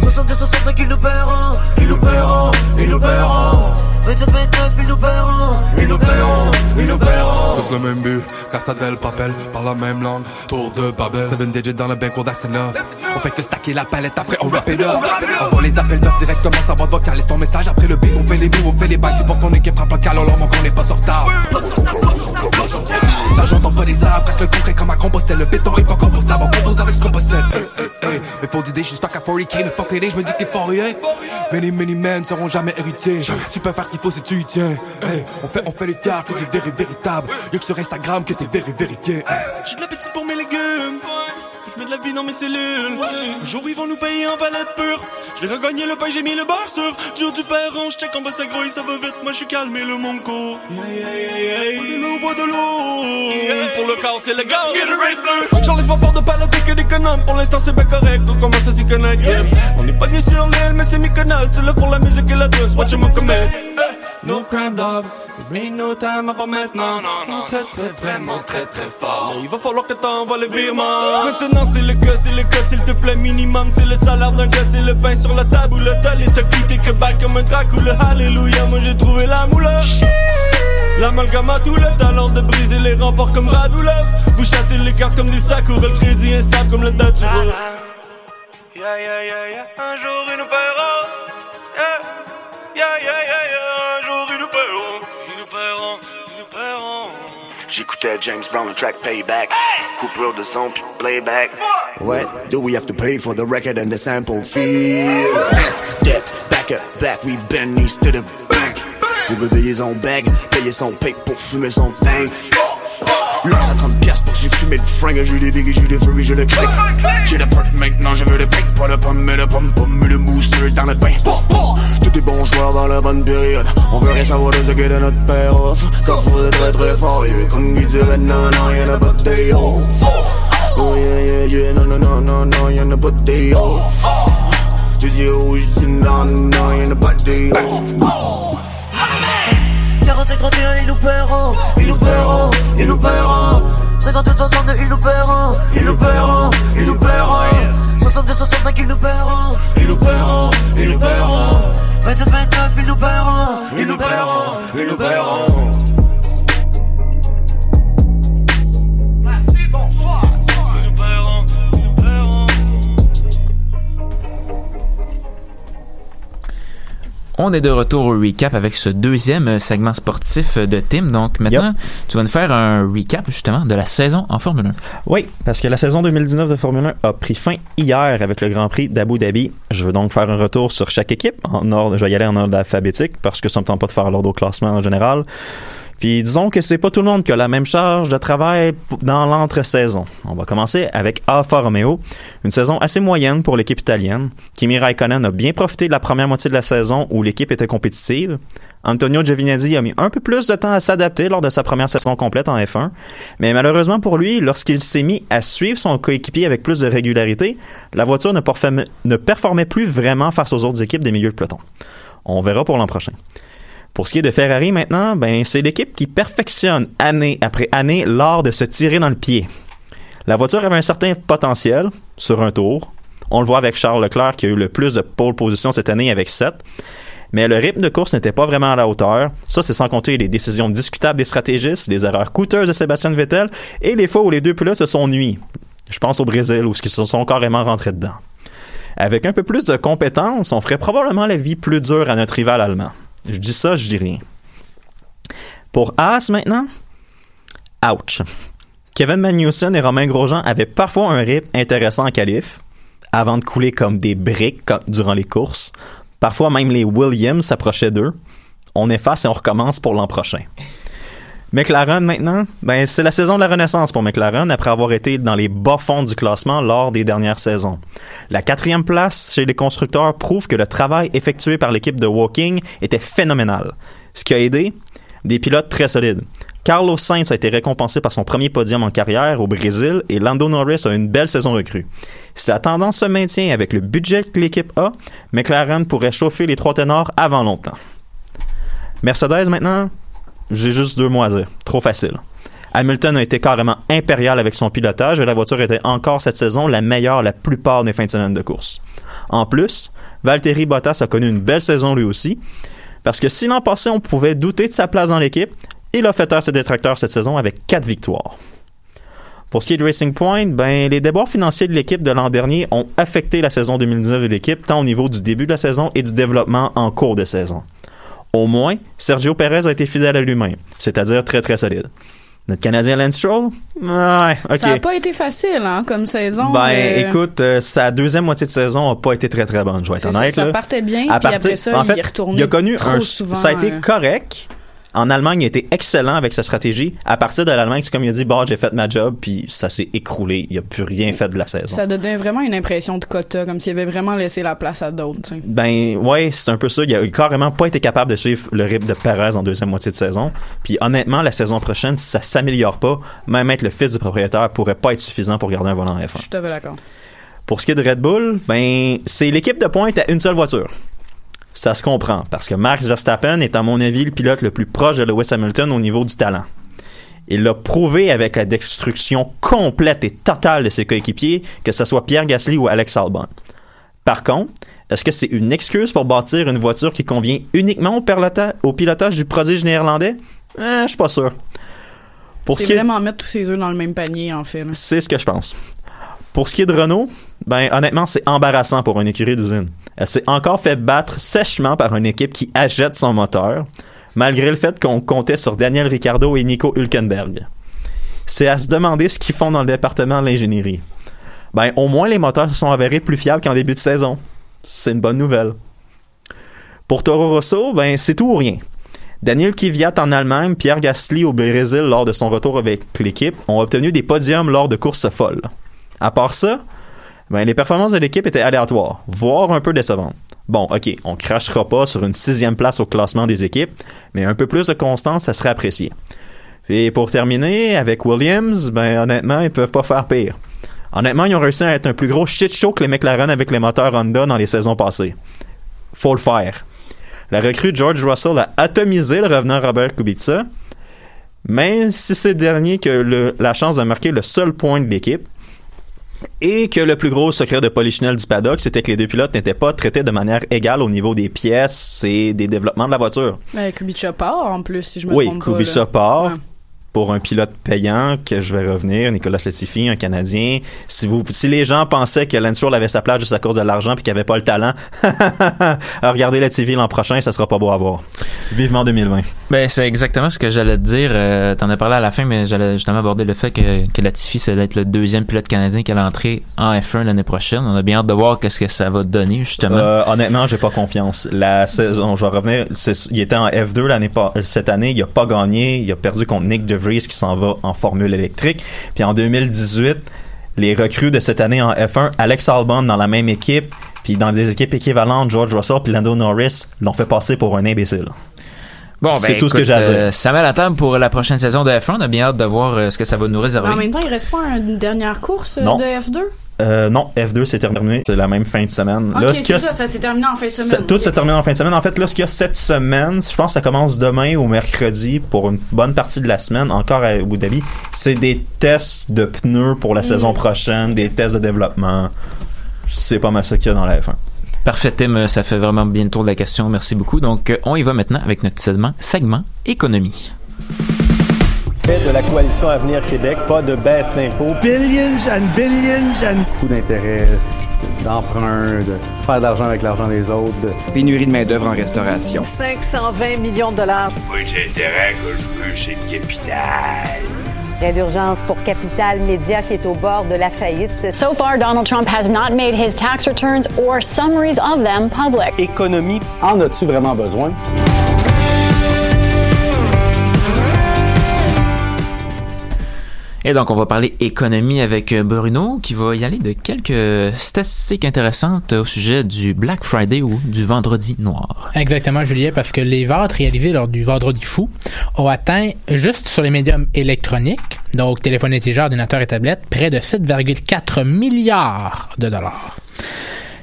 60 et 65 ils nous paieront Ils nous paieront Ils nous paieront 27 29 ils nous paieront Ils nous paieront Ils nous paieront Tous le même but, Casa del Papel, par la même langue, tour de Babel. Seven digits dans le that's enough. On fait que stacker la palette, après on wrap it up. Envoie les appels d'offres directement sa boîte vocale, laisse ton message après le beat, on fait les moves, on fait les bails, support ton équipe, rap local, on leur montre qu'on est pas sur retard. L'argent pas des arbres, bref le concret comme à composter, le béton est pas compostable, on compose avec ce qu'on possède. Hey, hey, hey. Mais faut d'idées, je suis stock à 40k, mais fuck it, je me dis que t'es fort. Many, many men seront jamais héritiers. Tu peux faire ce qu'il faut si tu y tiens. On fait, on fait les fiers que du véri véritable. Y'a que sur Instagram que t'es véri vérifié. J'ai de l'appétit pour mes légumes. Que je mets de la vie dans mes cellules. Un jour ils vont nous payer en palette pure. Je vais regagner le pain, j'ai mis le beurre sur. Dur du perron, je check en bas ça grouille, ça va vite. Moi je suis calme et le monde court. Yeah, yeah. Bois de l'eau, bois de l'eau. Pour le corps c'est légal. Gatorade bleu. J'enlève ma part de palette que d'économe. Pour l'instant c'est bien correct. On commence à s'y connaître. On n'est pas venu sur l'île, mais c'est Mykonos. C'est là pour la musique et la douce. Watch mon commit. No crime dog, it ain't no time à pas maintenant. Non, non, très très vraiment très très fort. Mais il va falloir que t'envoies le virement. Maintenant c'est le cas, c'est le cas, s'il te plaît, minimum. C'est le salaire d'un gars, c'est le pain sur la table ou le tal. Et t'as quitté que back comme un drac ou le hallelujah. Moi j'ai trouvé la moula. L'amalgame a tous les talents de briser les remports comme Radulov. Vous chassez les cartes comme des Sakura, le crédit instable comme le naturel. Yeah, yeah, yeah, yeah. Un jour ils nous paieront. Yeah, yeah, yeah, yeah, J'écoutais James Brown, le track Payback. Coupure de son puis playback. What do we have to pay for the record and the sample fee? Dip, back up, back, we bend knees to the bank. Tu veux payer son bag, payer son pic pour fumer son tank. Lux à 30 piastres pour que j'ai fumé le fringue, j'ai des bigues, j'ai des furries, j'ai le clic. J'ai le perk maintenant, je veux le pic, pas de pomme, mais le pomme, pomme, le mousseux dans notre pain. Tous des bons joueurs dans la bonne période. On veut rien savoir de ce que de notre père off. Quand faut très très fort, est comme il dirait non, non, y'en a pas de day off. Oh yeah, yeah, yeah, non, non, non, non, non, y'en a pas de day off. Tu dis oui, je dis non, non, y'en a pas de day off. 40 et 31, ils nous paieront, ils nous paieront, ils nous paieront. 52, 62, ils nous paieront, ils nous paieront, ils nous paieront. 70, 65, ils nous paieront, ils nous paieront, ils nous paieront. 27, 29, ils nous paieront, ils nous paieront, ils nous paieront. On est de retour au recap avec ce deuxième segment sportif de Tim. Donc maintenant, tu vas nous faire un recap justement de la saison en Formule 1. Oui, parce que la saison 2019 de Formule 1 a pris fin hier avec le Grand Prix d'Abu Dhabi. Je veux donc faire un retour sur chaque équipe. En ordre, je vais y aller en ordre alphabétique parce que ça me tente pas de faire l'ordre au classement en général. Puis disons que c'est pas tout le monde qui a la même charge de travail dans l'entre-saison. On va commencer avec Alfa Romeo, une saison assez moyenne pour l'équipe italienne. Kimi Raikkonen a bien profité de la première moitié de la saison où l'équipe était compétitive. Antonio Giovinazzi a mis un peu plus de temps à s'adapter lors de sa première saison complète en F1, mais malheureusement pour lui, lorsqu'il s'est mis à suivre son coéquipier avec plus de régularité, la voiture ne performait plus vraiment face aux autres équipes des milieux de peloton. On verra pour l'an prochain. Pour ce qui est de Ferrari maintenant, ben c'est l'équipe qui perfectionne année après année l'art de se tirer dans le pied. La voiture avait un certain potentiel sur un tour. On le voit avec Charles Leclerc qui a eu le plus de pole position cette année avec 7. Mais le rythme de course n'était pas vraiment à la hauteur. Ça, c'est sans compter les décisions discutables des stratégistes, les erreurs coûteuses de Sébastien Vettel et les fois où les deux pilotes se sont nuits. Je pense au Brésil où ils se sont carrément rentrés dedans. Avec un peu plus de compétences, on ferait probablement la vie plus dure à notre rival allemand. Je dis ça, je dis rien. Pour Haas maintenant, ouch. Kevin Magnussen et Romain Grosjean avaient parfois un rythme intéressant en qualif, avant de couler comme des briques durant les courses. Parfois même les Williams s'approchaient d'eux. On efface et on recommence pour l'an prochain. McLaren maintenant, ben c'est la saison de la renaissance pour McLaren après avoir été dans les bas fonds du classement lors des dernières saisons. La quatrième place chez les constructeurs prouve que le travail effectué par l'équipe de Woking était phénoménal. Ce qui a aidé, des pilotes très solides. Carlos Sainz a été récompensé par son premier podium en carrière au Brésil et Lando Norris a une belle saison recrue. Si la tendance se maintient avec le budget que l'équipe a, McLaren pourrait chauffer les trois ténors avant longtemps. Mercedes maintenant, j'ai juste deux mots à dire. Trop facile. Hamilton a été carrément impérial avec son pilotage et la voiture était encore cette saison la meilleure la plupart des fins de semaine de course. En plus, Valtteri Bottas a connu une belle saison lui aussi, parce que si l'an passé on pouvait douter de sa place dans l'équipe, il a fait taire ses détracteurs cette saison avec quatre victoires. Pour ce qui est de Racing Point, ben, les déboires financiers de l'équipe de l'an dernier ont affecté la saison 2019 de l'équipe, tant au niveau du début de la saison et du développement en cours de saison. Au moins, Sergio Perez a été fidèle à lui-même, c'est-à-dire très très solide. Notre Canadien Lance Stroll, ouais, ok. Ça n'a pas été facile, hein, comme saison. Ben, écoute, euh, sa deuxième moitié de saison n'a pas été très très bonne, je vais être ça, honnête. ça partait bien, À puis partir- après ça, en fait, il est retourné il a connu trop un, souvent, ça a été euh. correct. En Allemagne, il a été excellent avec sa stratégie. À partir de l'Allemagne, c'est comme il a dit, bon, j'ai fait ma job, puis ça s'est écroulé. Il a plus rien fait de la saison. Ça donnait vraiment une impression de quota, comme s'il avait vraiment laissé la place à d'autres. Ben ouais, c'est un peu ça. Il a carrément pas été capable de suivre le rythme de Perez en deuxième moitié de saison. Puis honnêtement, la saison prochaine, si ça s'améliore pas, même être le fils du propriétaire pourrait pas être suffisant pour garder un volant en F1. Je suis tout à fait d'accord. Pour ce qui est de Red Bull, ben c'est l'équipe de pointe à une seule voiture. Ça se comprend parce que Max Verstappen est à mon avis le pilote le plus proche de Lewis Hamilton au niveau du talent. Il l'a prouvé avec la destruction complète et totale de ses coéquipiers, que ce soit Pierre Gasly ou Alex Albon. Par contre, est-ce que c'est une excuse pour bâtir une voiture qui convient uniquement au, pilotage du prodige néerlandais? Eh, je suis pas sûr. Pour ce C'est qui est- vraiment mettre tous ses œufs dans le même panier, en fait. C'est ce que je pense. Pour ce qui est de Renault, ben honnêtement, c'est embarrassant pour une écurie d'usine. Elle s'est encore fait battre sèchement par une équipe qui achète son moteur, malgré le fait qu'on comptait sur Daniel Ricciardo et Nico Hülkenberg. C'est à se demander ce qu'ils font dans le département de l'ingénierie. Ben, au moins, les moteurs se sont avérés plus fiables qu'en début de saison. C'est une bonne nouvelle. Pour Toro Rosso, ben, c'est tout ou rien. Daniel Kvyat en Allemagne, Pierre Gasly au Brésil lors de son retour avec l'équipe ont obtenu des podiums lors de courses folles. À part ça, ben, les performances de l'équipe étaient aléatoires, voire un peu décevantes. Bon, ok, on crachera pas sur une sixième place au classement des équipes, mais un peu plus de constance, ça serait apprécié. Et pour terminer, avec Williams, ben honnêtement, ils peuvent pas faire pire. Honnêtement, ils ont réussi à être un plus gros shit show que les McLaren avec les moteurs Honda dans les saisons passées. Faut le faire. La recrue George Russell a atomisé le revenant Robert Kubica, mais si c'est dernier que la chance de marquer le seul point de l'équipe, et que le plus gros secret de Polichinelle du paddock, c'était que les deux pilotes n'étaient pas traités de manière égale au niveau des pièces et des développements de la voiture. Ouais, Kubica part, en plus, si je me Oui, trompe pas. Kubica part Ouais. Pour un pilote payant que je vais revenir, Nicolas Latifi, un Canadien. Si vous, si les gens pensaient que Lance Stroll avait sa place juste à cause de l'argent puis qu'il avait pas le talent, regardez Latifi l'an prochain, ça sera pas beau à voir. Vivement 2020. Ben, c'est exactement ce que j'allais te dire. Euh, T'en as parlé à la fin, mais j'allais justement aborder le fait que, que Latifi, ça va être le deuxième pilote canadien qui allait entrer en F1 l'année prochaine. On a bien hâte de voir qu'est-ce que ça va donner, justement. Euh, honnêtement, j'ai pas confiance. La saison, je vais revenir. c'est- il était en F2 l'année cette année. Il a pas gagné. Il a perdu contre Nick Qui s'en va en Formule électrique. Puis en 2018, les recrues de cette année en F1, Alex Albon dans la même équipe, puis dans des équipes équivalentes, George Russell puis Lando Norris l'ont fait passer pour un imbécile. Bon, ben, c'est tout ce que j'ai à dire. euh, ça met la table pour la prochaine saison de F1. On a bien hâte de voir euh, ce que ça va nous réserver. En même temps, il reste pas une dernière course euh, Non. de F2? Euh, non, F2 c'est terminé. C'est la même fin de semaine. Ok, Là, ce qu'il y c'est a- ça, ça s'est terminé en fin de Ça- semaine. tout se termine en fin de semaine. En fait, là, ce qu'il y a cette semaine, je pense que ça commence demain ou mercredi pour une bonne partie de la semaine, encore à Abu Dhabi. C'est des tests de pneus pour la Mm. saison prochaine, des tests de développement. C'est pas mal ça qu'il y a dans la F1. Parfait, Tim. Ça fait vraiment bien le tour de la question. Merci beaucoup. Donc, on y va maintenant avec notre segment, segment économie. de la coalition Avenir Québec, pas de baisse d'impôts. Billions and billions and... Coût d'intérêt, d'emprunt, de faire de l'argent avec l'argent des autres. Pénurie de main-d'œuvre en restauration. 520 millions de dollars. Oui, j'ai intérêt que je veux, c'est le capital. Prêt d'urgence pour Capital Média qui est au bord de la faillite. So far, Donald Trump has not made his tax returns or summaries of them public. Économie, en as-tu vraiment besoin? Et donc, on va parler économie avec euh, Bruno, qui va y aller de quelques statistiques intéressantes au sujet du Black Friday ou du Vendredi Noir. Exactement, Julien, parce que les ventes réalisées lors du Vendredi fou ont atteint, juste sur les médiums électroniques, donc téléphone intelligent, ordinateur et tablette, près de 7,4 milliards de dollars.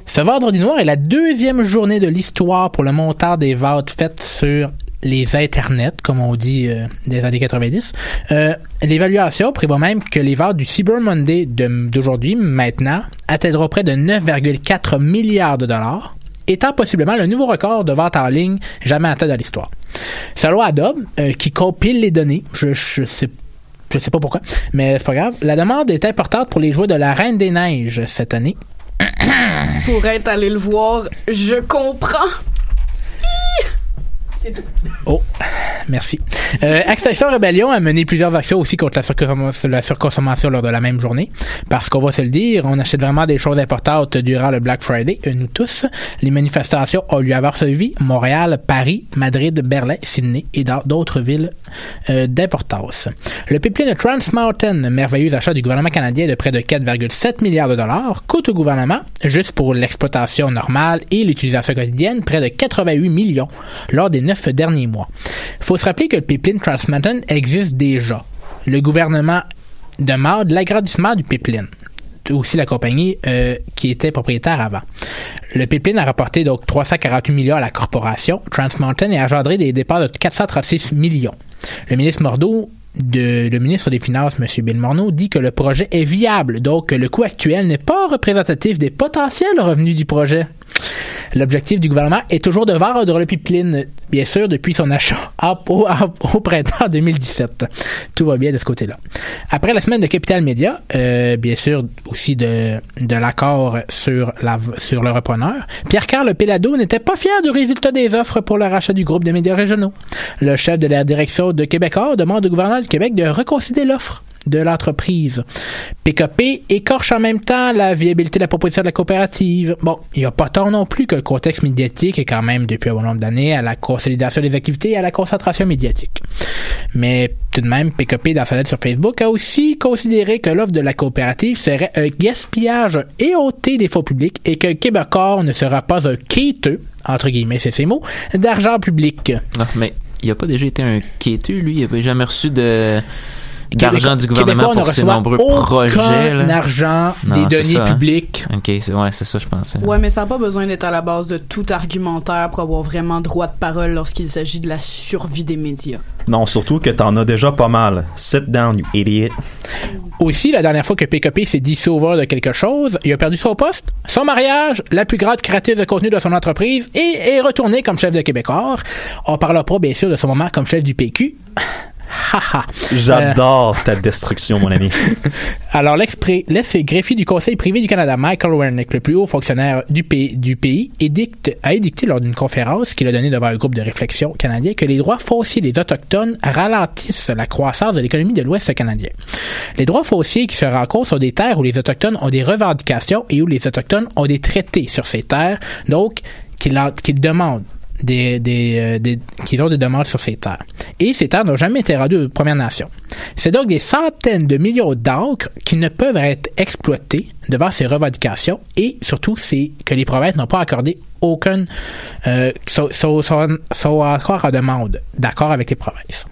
Ce Vendredi noir est la deuxième journée de l'histoire pour le montant des ventes faites sur les internets, comme on dit euh, des années 90. Euh, L'évaluation prévoit même que les ventes du Cyber Monday d'aujourd'hui, maintenant, atteindront près de 9,4 milliards de dollars, étant possiblement le nouveau record de vente en ligne jamais atteint dans l'histoire. Selon Adobe, euh, qui compile les données, je, je sais pas pourquoi, mais c'est pas grave. La demande est importante pour les joueurs de la Reine des Neiges cette année. Pour être allé le voir, je comprends. Oh, merci. Euh, Rebellion a mené plusieurs actions aussi contre la, surconsommation- lors de la même journée. Parce qu'on va se le dire, on achète vraiment des choses importantes durant le Black Friday, euh, nous tous. Les manifestations ont lieu à Varsovie, Montréal, Paris, Madrid, Berlin, Sydney et dans d'autres villes euh, d'importance. Le pipeline de Trans Mountain, merveilleux achat du gouvernement canadien de près de 4,7 milliards de dollars, coûte au gouvernement, juste pour l'exploitation normale et l'utilisation quotidienne, près de 88 millions lors des neuf derniers mois. Il faut se rappeler que le pipeline Trans Mountain existe déjà. Le gouvernement demande l'agrandissement du pipeline aussi la compagnie euh, qui était propriétaire avant. Le pipeline a rapporté donc 348 millions à la corporation Trans Mountain et a engendré des départs de 436 millions. Le ministre Morneau de, le ministre des Finances, M. Bill Morneau, dit que le projet est viable, donc que le coût actuel n'est pas représentatif des potentiels revenus du projet. L'objectif du gouvernement est toujours de vendre le pipeline, bien sûr, depuis son achat au, printemps 2017. Tout va bien de ce côté-là. Après la semaine de Capital Média, euh, bien sûr aussi de, de l'accord sur, la, sur le repreneur, Pierre-Carl Pelado n'était pas fier du résultat des offres pour le rachat du groupe de médias régionaux. Le chef de la direction de Québecor demande au gouvernement du Québec de reconsidérer l'offre de l'entreprise. PKP écorche en même temps la viabilité de la proposition de la coopérative. Bon, il n'y a pas tant non plus que le contexte médiatique est quand même depuis un bon nombre d'années à la consolidation des activités et à la concentration médiatique. Mais tout de même, PKP dans sa lettre sur Facebook a aussi considéré que l'offre de la coopérative serait un gaspillage éhonté des fonds publics et que Québecor ne sera pas un quêteux, entre guillemets, c'est ces mots, d'argent public. Non, mais il n'a pas déjà été un quêteux, lui? Il n'a jamais reçu de d'argent du gouvernement Québécois pour reçoit nombreux aucun projets. là. argent Non, des deniers hein. publics. Ok, c'est ouais, c'est ça, je pensais. Ouais, mais ça n'a pas besoin d'être à la base de tout argumentaire pour avoir vraiment droit de parole lorsqu'il s'agit de la survie des médias. Non, surtout que t'en as déjà pas mal. Sit down, you idiot. Aussi, la dernière fois que PKP s'est dit sauveur de quelque chose, il a perdu son poste, son mariage, la plus grande créatrice de contenu de son entreprise et est retourné comme chef de Québécois. On parlera pas, bien sûr, de son moment comme chef du PQ. J'adore ta destruction, mon ami. Alors, l'ex-greffier du Conseil privé du Canada, Michael Wernick, le plus haut fonctionnaire du pays, du pays édicte- a édicté lors d'une conférence qu'il a donnée devant un groupe de réflexion canadien que les droits fonciers des Autochtones ralentissent la croissance de l'économie de l'Ouest canadien. Les droits fonciers qui se rencontrent sont des terres où les Autochtones ont des revendications et où les Autochtones ont des traités sur ces terres, donc qu'ils demandent des, des, euh, des- qu'ils ont des demandes sur ces terres. Et ces terres n'ont jamais été rendues aux Premières Nations. C'est donc des centaines de millions d'acres qui ne peuvent être exploités devant ces revendications et surtout c'est que les provinces n'ont pas accordé aucun euh, sont, sont, sont, sont encore en demande d'accord avec les provinces.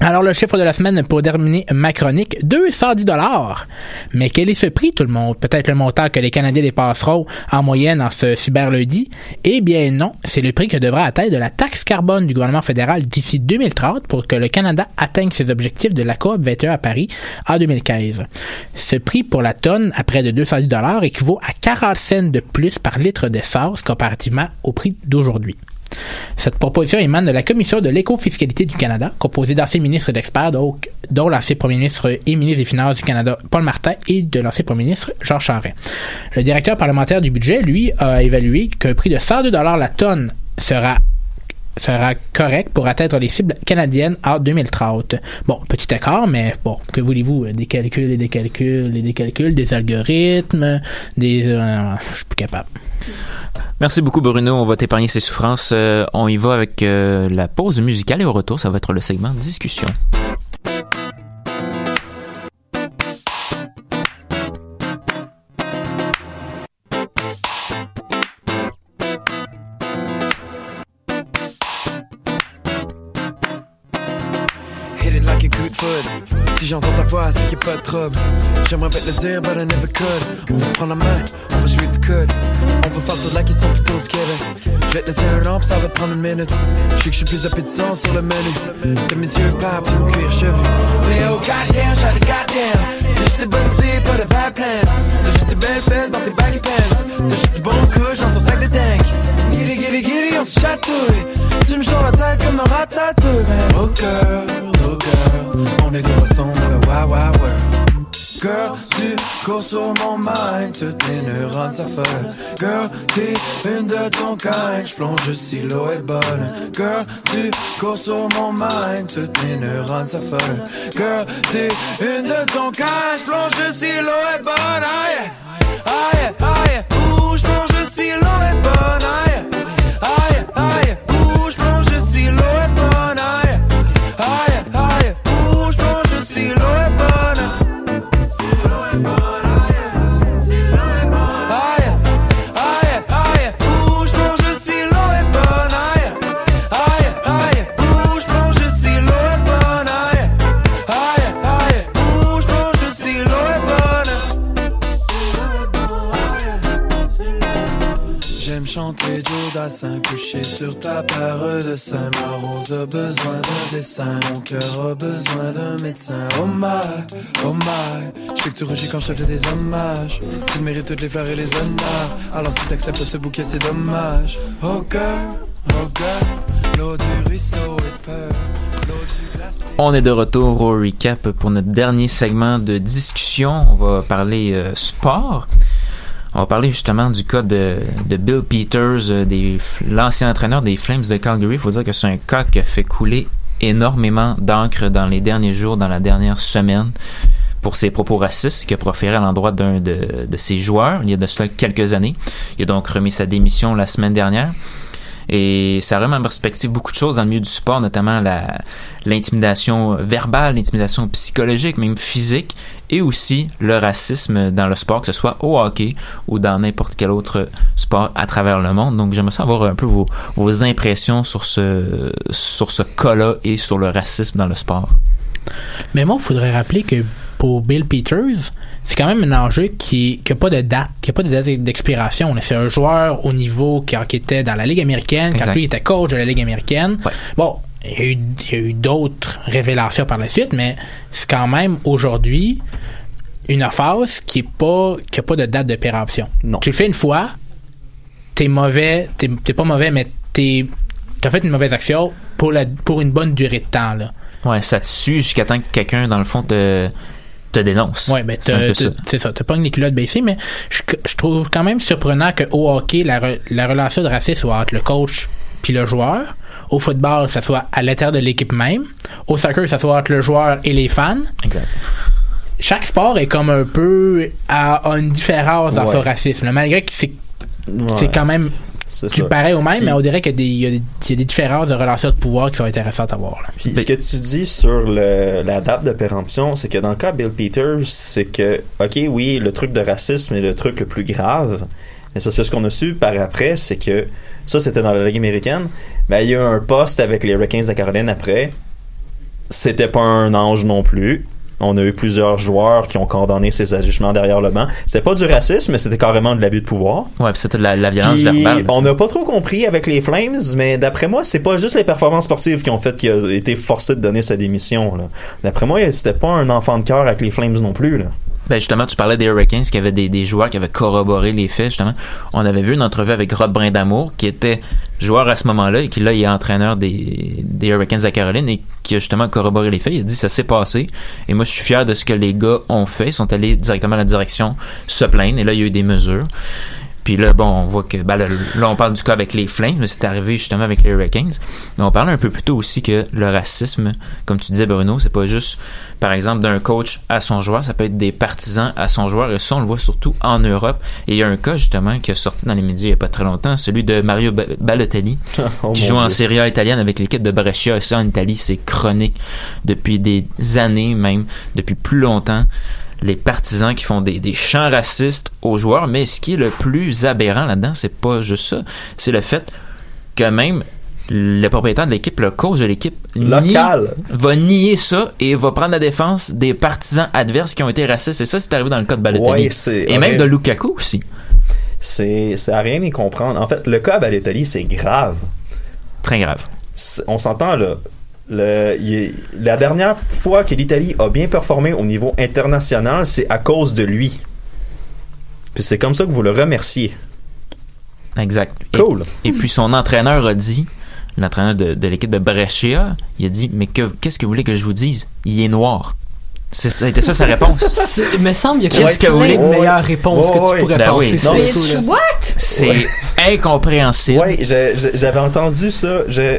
Alors, le chiffre de la semaine pour terminer ma chronique, 210 dollars. Mais quel est ce prix, tout le monde? Peut-être le montant que les Canadiens dépasseront en moyenne en ce cyberlundi? Eh bien non, c'est le prix que devra atteindre la taxe carbone du gouvernement fédéral d'ici 2030 pour que le Canada atteigne ses objectifs de la COP 21 à Paris en 2015. Ce prix pour la tonne à près de 210 dollars équivaut à 40 cents de plus par litre d'essence comparativement au prix d'aujourd'hui. Cette proposition émane de la Commission de l'éco-fiscalité du Canada, composée d'anciens ministres et d'experts, dont l'ancien premier ministre et ministre des Finances du Canada, Paul Martin, et de l'ancien premier ministre, Jean Charest. Le directeur parlementaire du budget, lui, a évalué qu'un prix de 102 la tonne sera sera correct pour atteindre les cibles canadiennes en 2030. Bon, petit écart, mais bon, que voulez-vous, des calculs et des calculs et des calculs, des algorithmes, des... euh, je suis plus capable. Merci beaucoup, Bruno. On va t'épargner ses souffrances. Euh, on y va avec euh, la pause musicale et au retour, ça va être le segment discussion. Pas de trouble. J'aimerais bien le dire, but I never could. On va se prendre la main, on va jouer du code. On va faire toute la question plutôt est. Je vais te laisser un an, ça va prendre une minute. Je sais que je suis plus appétissant sur le menu. Que mes yeux puis mon cuir chevelu. Mais oh goddamn, shout the goddamn. T'as juste des bonnes idées, pas de bad plan. T'as juste des belles fesses dans tes baggy pants. T'as juste du bon couche dans ton sac de dingue. Gilly, gilly, gilly, on se chatouille. Tu me sors la tête comme un ratatouille, man. Oh girl, oh girl, on est des poissons dans le wild wild world. Girl, tu cours sur mon mind, toutes les neurones s'affolent. Girl, t'es une de ton kind, j'plonge si l'eau est bonne. Girl, tu cours sur mon mind, toutes les neurones s'affolent. Girl, t'es une de ton kind, j'plonge si l'eau est bonne. Yeah, ah yeah, ouh, j'plonge si l'eau est bonne. Ah sur ta paire de seins. Ma rose a besoin d'un dessin, mon cœur a besoin d'un médecin. Oh my, oh my, je sais que tu rougis quand je fais des hommages. Tu mérites toutes les fleurs et les honneurs. Alors si t'acceptes ce bouquet, c'est dommage. Oh girl, oh girl, l'eau du ruisseau est peur. On est de retour au recap pour notre dernier segment de discussion. On va parler euh, sport. On va parler justement du cas de, Bill Peters, euh, l'ancien entraîneur des Flames de Calgary. Il faut dire que c'est un cas qui a fait couler énormément d'encre dans les derniers jours, dans la dernière semaine, pour ses propos racistes qu'il a proférés à l'endroit d'un de ses joueurs il y a de cela quelques années. Il a donc remis sa démission la semaine dernière. Et ça remet en perspective beaucoup de choses dans le milieu du sport, notamment la, l'intimidation verbale, l'intimidation psychologique, même physique, et aussi le racisme dans le sport, que ce soit au hockey ou dans n'importe quel autre sport à travers le monde. Donc j'aimerais savoir un peu vos, impressions sur ce, sur ce cas-là et sur le racisme dans le sport. Mais moi, il faudrait rappeler que pour Bill Peters, c'est quand même un enjeu qui n'a pas de date, qui n'a pas de date d'expiration. C'est un joueur au niveau qui, qui, était dans la Ligue américaine, quand Exact. lui était coach de la Ligue américaine. Bon, il y a eu, d'autres révélations par la suite, mais c'est quand même aujourd'hui une phase qui est pas qui a pas de date de péremption. Tu le fais une fois, t'es mauvais, t'es pas mauvais, mais t'es t'as fait une mauvaise action pour la pour une bonne durée de temps là. Ouais, ça te suit jusqu'à temps que quelqu'un, dans le fond, te, te dénonce. Ouais, ben c'est ça. T'as pas les culottes baissées, mais je, je trouve quand même surprenant qu'au hockey, la, re- la relation de racisme soit entre le coach puis le joueur. Au football, ça soit à l'intérieur de l'équipe même. Au soccer, ça soit entre le joueur et les fans. Exact. Chaque sport est comme un peu à, a une différence dans Ouais. son racisme. Malgré que c'est Ouais. c'est quand même C'est pareil au même, Puis- mais on dirait qu'il y a des- y, a différences de relations de pouvoir qui sont intéressantes à voir. là. Puis ce que tu dis sur le, la date de péremption, c'est que dans le cas de Bill Peters, c'est que, ok, oui, le truc de racisme est le truc le plus grave, mais c'est parce que ce qu'on a su par après, c'est que ça, c'était dans la Ligue américaine, mais il y a eu un poste avec les Hurricanes de Caroline après. C'était pas un ange non plus. On a eu plusieurs joueurs qui ont condamné ces agissements derrière le banc. C'était pas du racisme, mais c'était carrément de l'abus de pouvoir. Ouais, puis c'était de la, la violence Puis, verbale. On n'a pas trop compris avec les Flames, mais d'après moi, c'est pas juste les performances sportives qui ont fait qu'il a été forcé de donner sa démission. D'après moi, c'était pas un enfant de cœur avec les Flames non plus. Là. Ben justement, tu parlais des Hurricanes qui avaient des, des joueurs qui avaient corroboré les faits, justement. On avait vu une entrevue avec Rod Brindamour, qui était joueur à ce moment-là et qui là il est entraîneur des, des Hurricanes de Caroline et qui a justement corroboré les faits. Il a dit ça s'est passé et moi je suis fier de ce que les gars ont fait. Ils sont allés directement à la direction se plaindre et là il y a eu des mesures. Puis là, bon, on voit que ben, là, là, on parle du cas avec les Flames, mais c'est arrivé justement avec les Hurricanes. Mais on parlait un peu plus tôt aussi que le racisme, comme tu disais Bruno, c'est pas juste, par exemple, d'un coach à son joueur, ça peut être des partisans à son joueur, et ça, on le voit surtout en Europe. Et il y a un cas justement qui a sorti dans les médias il y a pas très longtemps, celui de Mario Ba- Balotelli, Oh, qui joue en. Serie A italienne avec l'équipe de Brescia. Et ça, en Italie, c'est chronique depuis des années, même depuis plus longtemps les partisans qui font des, des chants racistes aux joueurs, mais ce qui est le plus aberrant là-dedans, c'est pas juste ça, c'est le fait que même le propriétaire de l'équipe, le coach de l'équipe, Local. nie- va nier ça et va prendre la défense des partisans adverses qui ont été racistes. Et ça, c'est arrivé dans le cas de Balotelli. Ouais, et même de Lukaku aussi. C'est à rien y comprendre. En fait, le cas à Balotelli, c'est grave. Très grave. On s'entend là. Le, il est- la dernière fois que l'Italie a bien performé au niveau international, c'est à cause de lui. Puis c'est comme ça que vous le remerciez. Exact. Cool. Et, puis son entraîneur a dit, l'entraîneur de, de l'équipe de Brescia, il a dit Mais que- qu'est-ce que vous voulez que je vous dise? Il est noir. C'était ça sa réponse. Il me semble qu'il y a Qu'est-ce que vous plein voulez? de meilleures réponses que tu pourrais Ben penser. oui. c'est incompréhensible. Oui, j'avais entendu ça. Je,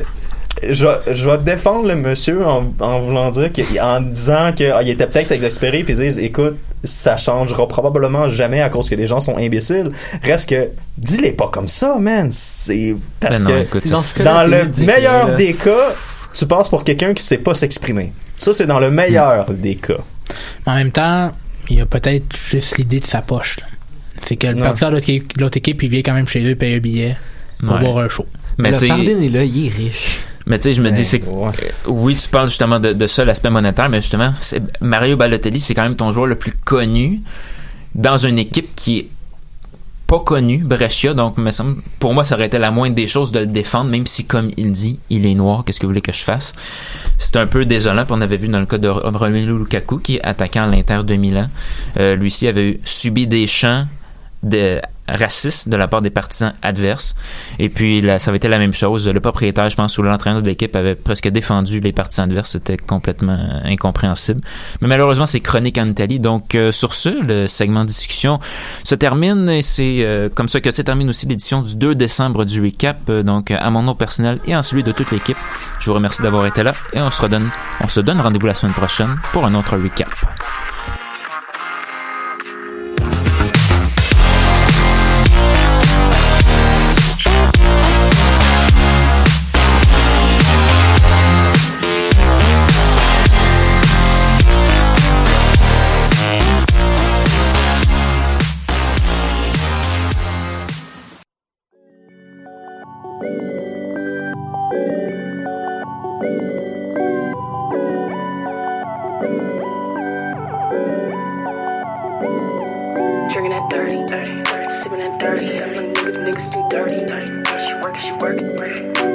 je, je vais défendre le monsieur en, en voulant dire que- en disant qu'il était peut-être exaspéré puis ils disent écoute ça changera probablement jamais à cause que les gens sont imbéciles reste que dis-les pas comme ça man c'est parce Ben non, que écoute, Dans ce le meilleur des cas tu passes pour quelqu'un qui sait pas s'exprimer ça c'est dans le meilleur des cas Mais en même temps, il y a peut-être juste l'idée de sa poche. là. C'est que le Non. partenaire de l'autre équipe, de l'autre équipe, il vient quand même chez eux, paye un billet pour Ouais. voir un show. Mais le est là, il est riche. Mais tu sais, je me Ouais, dis, c'est ouais. oui, tu parles justement de, de ça, l'aspect monétaire, mais justement, Mario Balotelli, c'est quand même ton joueur le plus connu dans une équipe qui est pas connu, Brescia, donc me semble, pour moi, ça aurait été la moindre des choses de le défendre, même si, comme il dit, il est noir, qu'est-ce que vous voulez que je fasse? C'est un peu désolant, puis on avait vu dans le cas de Romelu Lukaku, qui est attaquant à l'Inter de Milan. Euh, lui ci avait subi des chants de raciste de la part des partisans adverses. Et puis, ça avait été la même chose. Le propriétaire, je pense, ou l'entraîneur de l'équipe avait presque défendu les partisans adverses. C'était complètement incompréhensible. Mais malheureusement, c'est chronique en Italie. Donc, euh, sur ce, le segment discussion se termine et c'est euh, comme ça que se termine aussi l'édition du 2 décembre du recap. Euh, donc, à mon nom personnel et en celui de toute l'équipe, je vous remercie d'avoir été là et on se redonne, on se donne rendez-vous la semaine prochaine pour un autre recap.